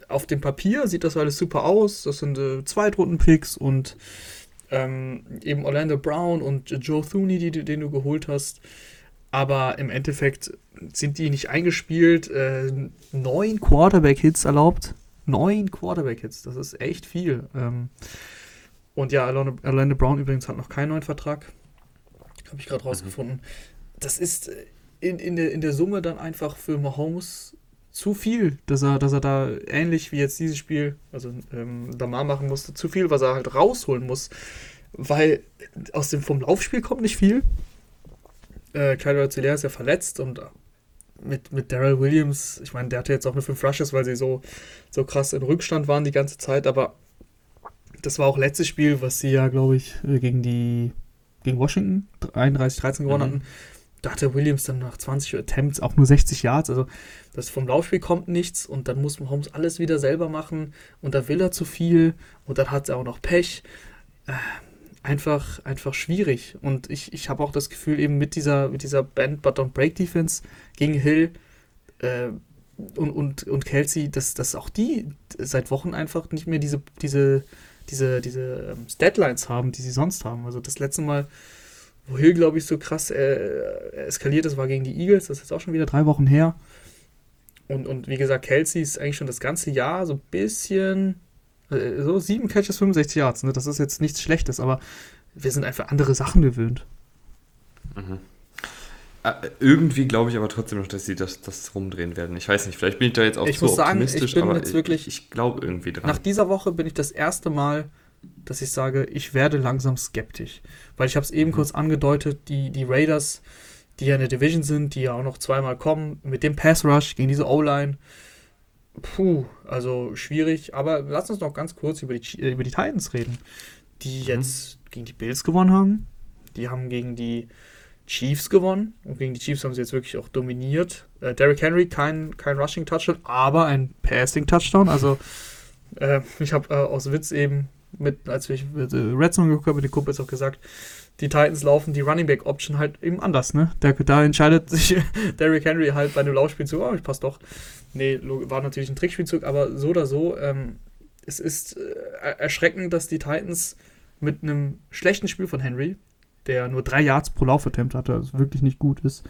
[SPEAKER 2] auf dem Papier sieht das alles super aus. Das sind äh, Zweitrunden-Picks und ähm, eben Orlando Brown und Joe Thuney, die, den du geholt hast. Aber im Endeffekt sind die nicht eingespielt. Äh, neun Quarterback-Hits erlaubt. Neun Quarterback-Hits, das ist echt viel. Ähm, und ja, Orlando Brown übrigens hat noch keinen neuen Vertrag. Habe ich gerade mhm. rausgefunden. Das ist in, in, der, in der Summe dann einfach für Mahomes zu viel, dass er, dass er da ähnlich wie jetzt dieses Spiel, also ähm, Lamar machen musste, zu viel, was er halt rausholen muss. Weil aus dem vom Laufspiel kommt nicht viel. Äh, Clyde ist ja verletzt und mit, mit Daryl Williams, ich meine, der hatte jetzt auch nur fünf Rushes, weil sie so, so krass in Rückstand waren die ganze Zeit, aber das war auch letztes Spiel, was sie ja, glaube ich, äh, gegen die gegen Washington 31-13 gewonnen mhm. hatten da hatte Williams dann nach 20 Attempts auch nur 60 Yards. Also das vom Laufspiel kommt nichts und dann muss Mahomes alles wieder selber machen und da will er zu viel und dann hat er auch noch Pech. Äh, einfach, einfach schwierig. Und ich, ich habe auch das Gefühl, eben mit dieser, mit dieser Band But Don't Break Defense gegen Hill, äh, und, und, und Kelsey, dass, dass auch die seit Wochen einfach nicht mehr diese, diese, diese, diese ähm, Deadlines haben, die sie sonst haben. Also das letzte Mal, wo Hill, glaube ich, so krass äh, eskaliert ist, war gegen die Eagles. Das ist jetzt auch schon wieder drei Wochen her. Und, und wie gesagt, Kelsey ist eigentlich schon das ganze Jahr so ein bisschen. Äh, so sieben Catches, 65 Yards. Ne? Das ist jetzt nichts Schlechtes, aber wir sind einfach andere Sachen gewöhnt.
[SPEAKER 1] Mhm. Äh, irgendwie glaube ich aber trotzdem noch, dass sie das, das rumdrehen werden. Ich weiß nicht, vielleicht bin ich da jetzt auch
[SPEAKER 2] ich
[SPEAKER 1] zu
[SPEAKER 2] muss sagen,
[SPEAKER 1] optimistisch,
[SPEAKER 2] ich bin jetzt wirklich,
[SPEAKER 1] ich, ich glaube irgendwie dran.
[SPEAKER 2] Nach dieser Woche bin ich das erste Mal, dass ich sage, ich werde langsam skeptisch. Weil ich habe es eben mhm. kurz angedeutet, die, die Raiders, die ja in der Division sind, die ja auch noch zweimal kommen, mit dem Pass Rush gegen diese O-Line. Puh, also schwierig. Aber lass uns noch ganz kurz über die, über die Titans reden, die mhm. jetzt gegen die Bills gewonnen haben. Die haben gegen die Chiefs gewonnen. Und gegen die Chiefs haben sie jetzt wirklich auch dominiert. Äh, Derrick Henry, kein, kein Rushing-Touchdown, aber ein Passing-Touchdown. Also, äh, ich habe äh, aus Witz eben, mit, als ich äh, Red Zone geguckt habe, mit den Kumpels auch gesagt, die Titans laufen die Running Back Option halt eben anders, ne? Der, da entscheidet sich <laughs> Derrick Henry halt bei einem Laufspielzug, oh, ich passe doch. Nee, war natürlich ein Trickspielzug, aber so oder so, ähm, es ist äh, erschreckend, dass die Titans mit einem schlechten Spiel von Henry, der nur drei Yards pro Laufattempt hatte, was wirklich nicht gut ist,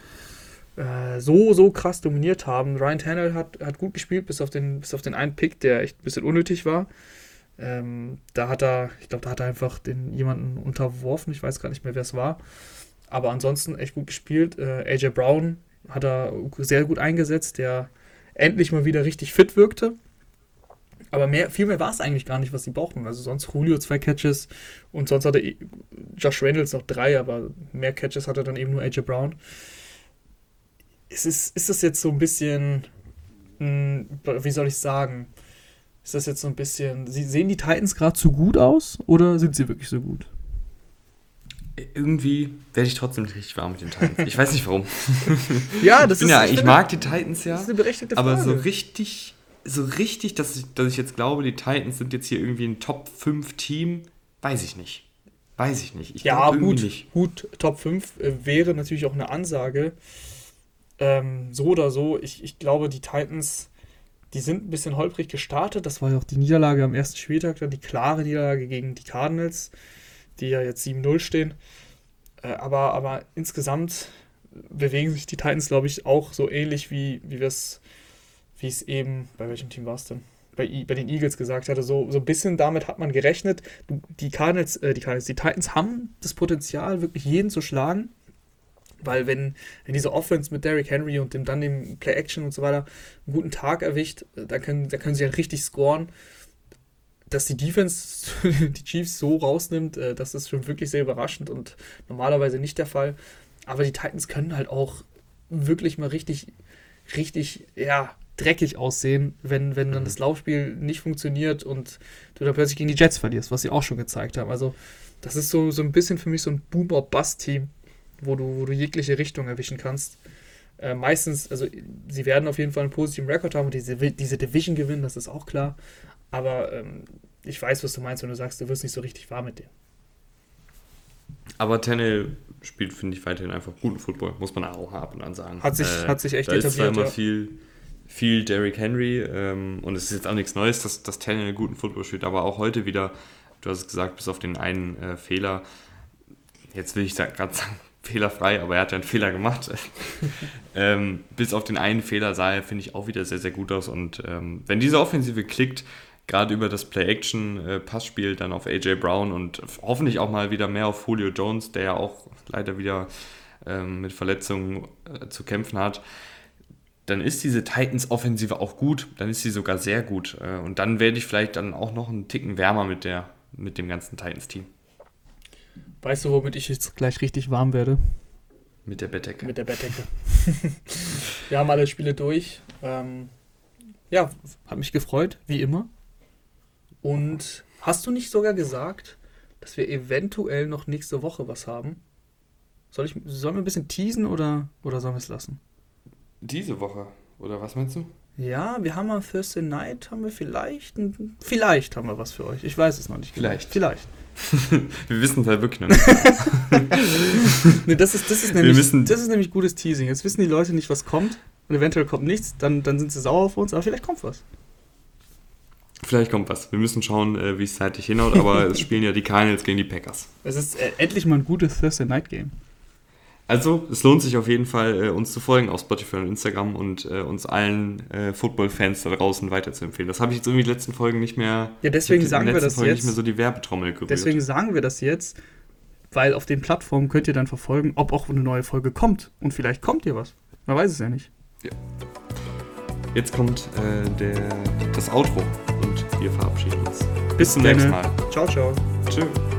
[SPEAKER 2] äh, so, so krass dominiert haben. Ryan Tannehill hat, hat gut gespielt, bis auf, den, bis auf den einen Pick, der echt ein bisschen unnötig war. Ähm, da hat er, ich glaube, da hat er einfach den jemanden unterworfen, ich weiß gar nicht mehr, wer es war. Aber ansonsten echt gut gespielt. Äh, AJ Brown hat er sehr gut eingesetzt, der endlich mal wieder richtig fit wirkte. Aber mehr, viel mehr war es eigentlich gar nicht, was sie brauchten. Also sonst Julio zwei Catches und sonst hatte Josh Reynolds noch drei, aber mehr Catches hatte dann eben nur AJ Brown. Ist, es, ist das jetzt so ein bisschen, hm, wie soll ich sagen, ist das jetzt so ein bisschen, sehen die Titans gerade zu gut aus oder sind sie wirklich so gut?
[SPEAKER 1] Irgendwie werde ich trotzdem nicht richtig warm mit den Titans. Ich weiß nicht warum. <laughs>
[SPEAKER 2] ja, das
[SPEAKER 1] ich
[SPEAKER 2] ist
[SPEAKER 1] ja, ich mag die Titans ja.
[SPEAKER 2] Das ist eine berechtigte Frage.
[SPEAKER 1] Aber so richtig so richtig, dass ich, dass ich jetzt glaube, die Titans sind jetzt hier irgendwie ein Top 5 Team, weiß ich nicht. Weiß ich nicht. Ich
[SPEAKER 2] ja, gut, nicht. gut, Top 5 äh, wäre natürlich auch eine Ansage. Ähm, so oder so, ich, ich glaube, die Titans, die sind ein bisschen holprig gestartet. Das war ja auch die Niederlage am ersten Spieltag, dann die klare Niederlage gegen die Cardinals, die ja jetzt 7-0 stehen. Äh, aber, aber insgesamt bewegen sich die Titans, glaube ich, auch so ähnlich, wie, wie wir es wie es eben, bei welchem Team war es denn? Bei, bei den Eagles gesagt hatte, so, so ein bisschen damit hat man gerechnet. Die Cardinals, äh, die Cardinals, die Titans haben das Potenzial, wirklich jeden zu schlagen. Weil wenn, wenn diese Offense mit Derrick Henry und dem dann dem Play-Action und so weiter einen guten Tag erwischt, da können, da können sie ja richtig scoren. Dass die Defense <laughs> die Chiefs so rausnimmt, äh, das ist schon wirklich sehr überraschend und normalerweise nicht der Fall. Aber die Titans können halt auch wirklich mal richtig, richtig, ja, dreckig aussehen, wenn, wenn dann mhm. das Laufspiel nicht funktioniert und du dann plötzlich gegen die Jets verlierst, was sie auch schon gezeigt haben. Also, das ist so, so ein bisschen für mich so ein Boom-or-Bust-Team, wo du, wo du jegliche Richtung erwischen kannst. Äh, meistens, also sie werden auf jeden Fall einen positiven Rekord haben und diese, diese Division gewinnen, das ist auch klar. Aber ähm, ich weiß, was du meinst, wenn du sagst, du wirst nicht so richtig warm mit denen.
[SPEAKER 1] Aber Tennel spielt, finde ich, weiterhin einfach guten Football, muss man auch ab und an sagen.
[SPEAKER 2] Hat sich, äh, hat sich echt
[SPEAKER 1] da etabliert. Ist zwar immer ja. viel viel Derrick Henry ähm, und es ist jetzt auch nichts Neues, dass, dass Tannehill guten Football spielt, aber auch heute wieder, du hast es gesagt, bis auf den einen äh, Fehler, jetzt will ich gerade sagen, <laughs> fehlerfrei, aber er hat ja einen Fehler gemacht. <laughs> ähm, bis auf den einen Fehler sah er, finde ich, auch wieder sehr, sehr gut aus und ähm, wenn diese Offensive klickt, gerade über das Play-Action-Passspiel äh, dann auf AJ Brown und hoffentlich auch mal wieder mehr auf Julio Jones, der ja auch leider wieder ähm, mit Verletzungen äh, zu kämpfen hat, dann ist diese Titans-Offensive auch gut, dann ist sie sogar sehr gut. Äh, und dann werde ich vielleicht dann auch noch einen Ticken wärmer mit, der, mit dem ganzen Titans-Team.
[SPEAKER 2] Weißt du, womit ich jetzt gleich richtig warm werde?
[SPEAKER 1] Mit der Bettdecke.
[SPEAKER 2] Mit der Bettdecke. <laughs> Wir haben alle Spiele durch. Ähm, ja, hat mich gefreut, wie immer. Und hast du nicht sogar gesagt, dass wir eventuell noch nächste Woche was haben? Soll ich, sollen wir ein bisschen teasen oder, oder sollen wir es lassen?
[SPEAKER 1] Diese Woche, oder was meinst du?
[SPEAKER 2] Ja, wir haben am Thursday Night, haben wir vielleicht, ein, vielleicht haben wir was für euch. Ich weiß es noch nicht.
[SPEAKER 1] Genau. Vielleicht.
[SPEAKER 2] Vielleicht. <laughs>
[SPEAKER 1] wir wissen es halt wirklich noch nicht. <laughs>
[SPEAKER 2] nee, das ist, das, ist nämlich, das ist nämlich gutes Teasing. Jetzt wissen die Leute nicht, was kommt. und eventuell kommt nichts, dann, dann sind sie sauer auf uns, aber vielleicht kommt was.
[SPEAKER 1] Vielleicht kommt was. Wir müssen schauen, äh, wie es zeitlich hinhaut, aber <laughs> es spielen ja die Cardinals gegen die Packers.
[SPEAKER 2] Es ist äh, endlich mal ein gutes Thursday Night Game.
[SPEAKER 1] Also, es lohnt sich auf jeden Fall, äh, uns zu folgen auf Spotify und Instagram und uns allen Football-Fans da draußen weiterzuempfehlen. Das habe ich jetzt irgendwie in den letzten Folgen nicht mehr.
[SPEAKER 2] Ja, deswegen sagen wir das
[SPEAKER 1] Folgen
[SPEAKER 2] jetzt.
[SPEAKER 1] nicht mehr so die Werbetrommel gerührt.
[SPEAKER 2] Deswegen sagen wir das jetzt, weil auf den Plattformen könnt ihr dann verfolgen, ob auch eine neue Folge kommt. Und vielleicht kommt ihr was. Man weiß es ja nicht.
[SPEAKER 1] Jetzt kommt äh, der, das Outro wir verabschieden uns.
[SPEAKER 2] Bis
[SPEAKER 1] zum nächsten
[SPEAKER 2] denne.
[SPEAKER 1] Mal.
[SPEAKER 2] Ciao, ciao.
[SPEAKER 1] Tschüss.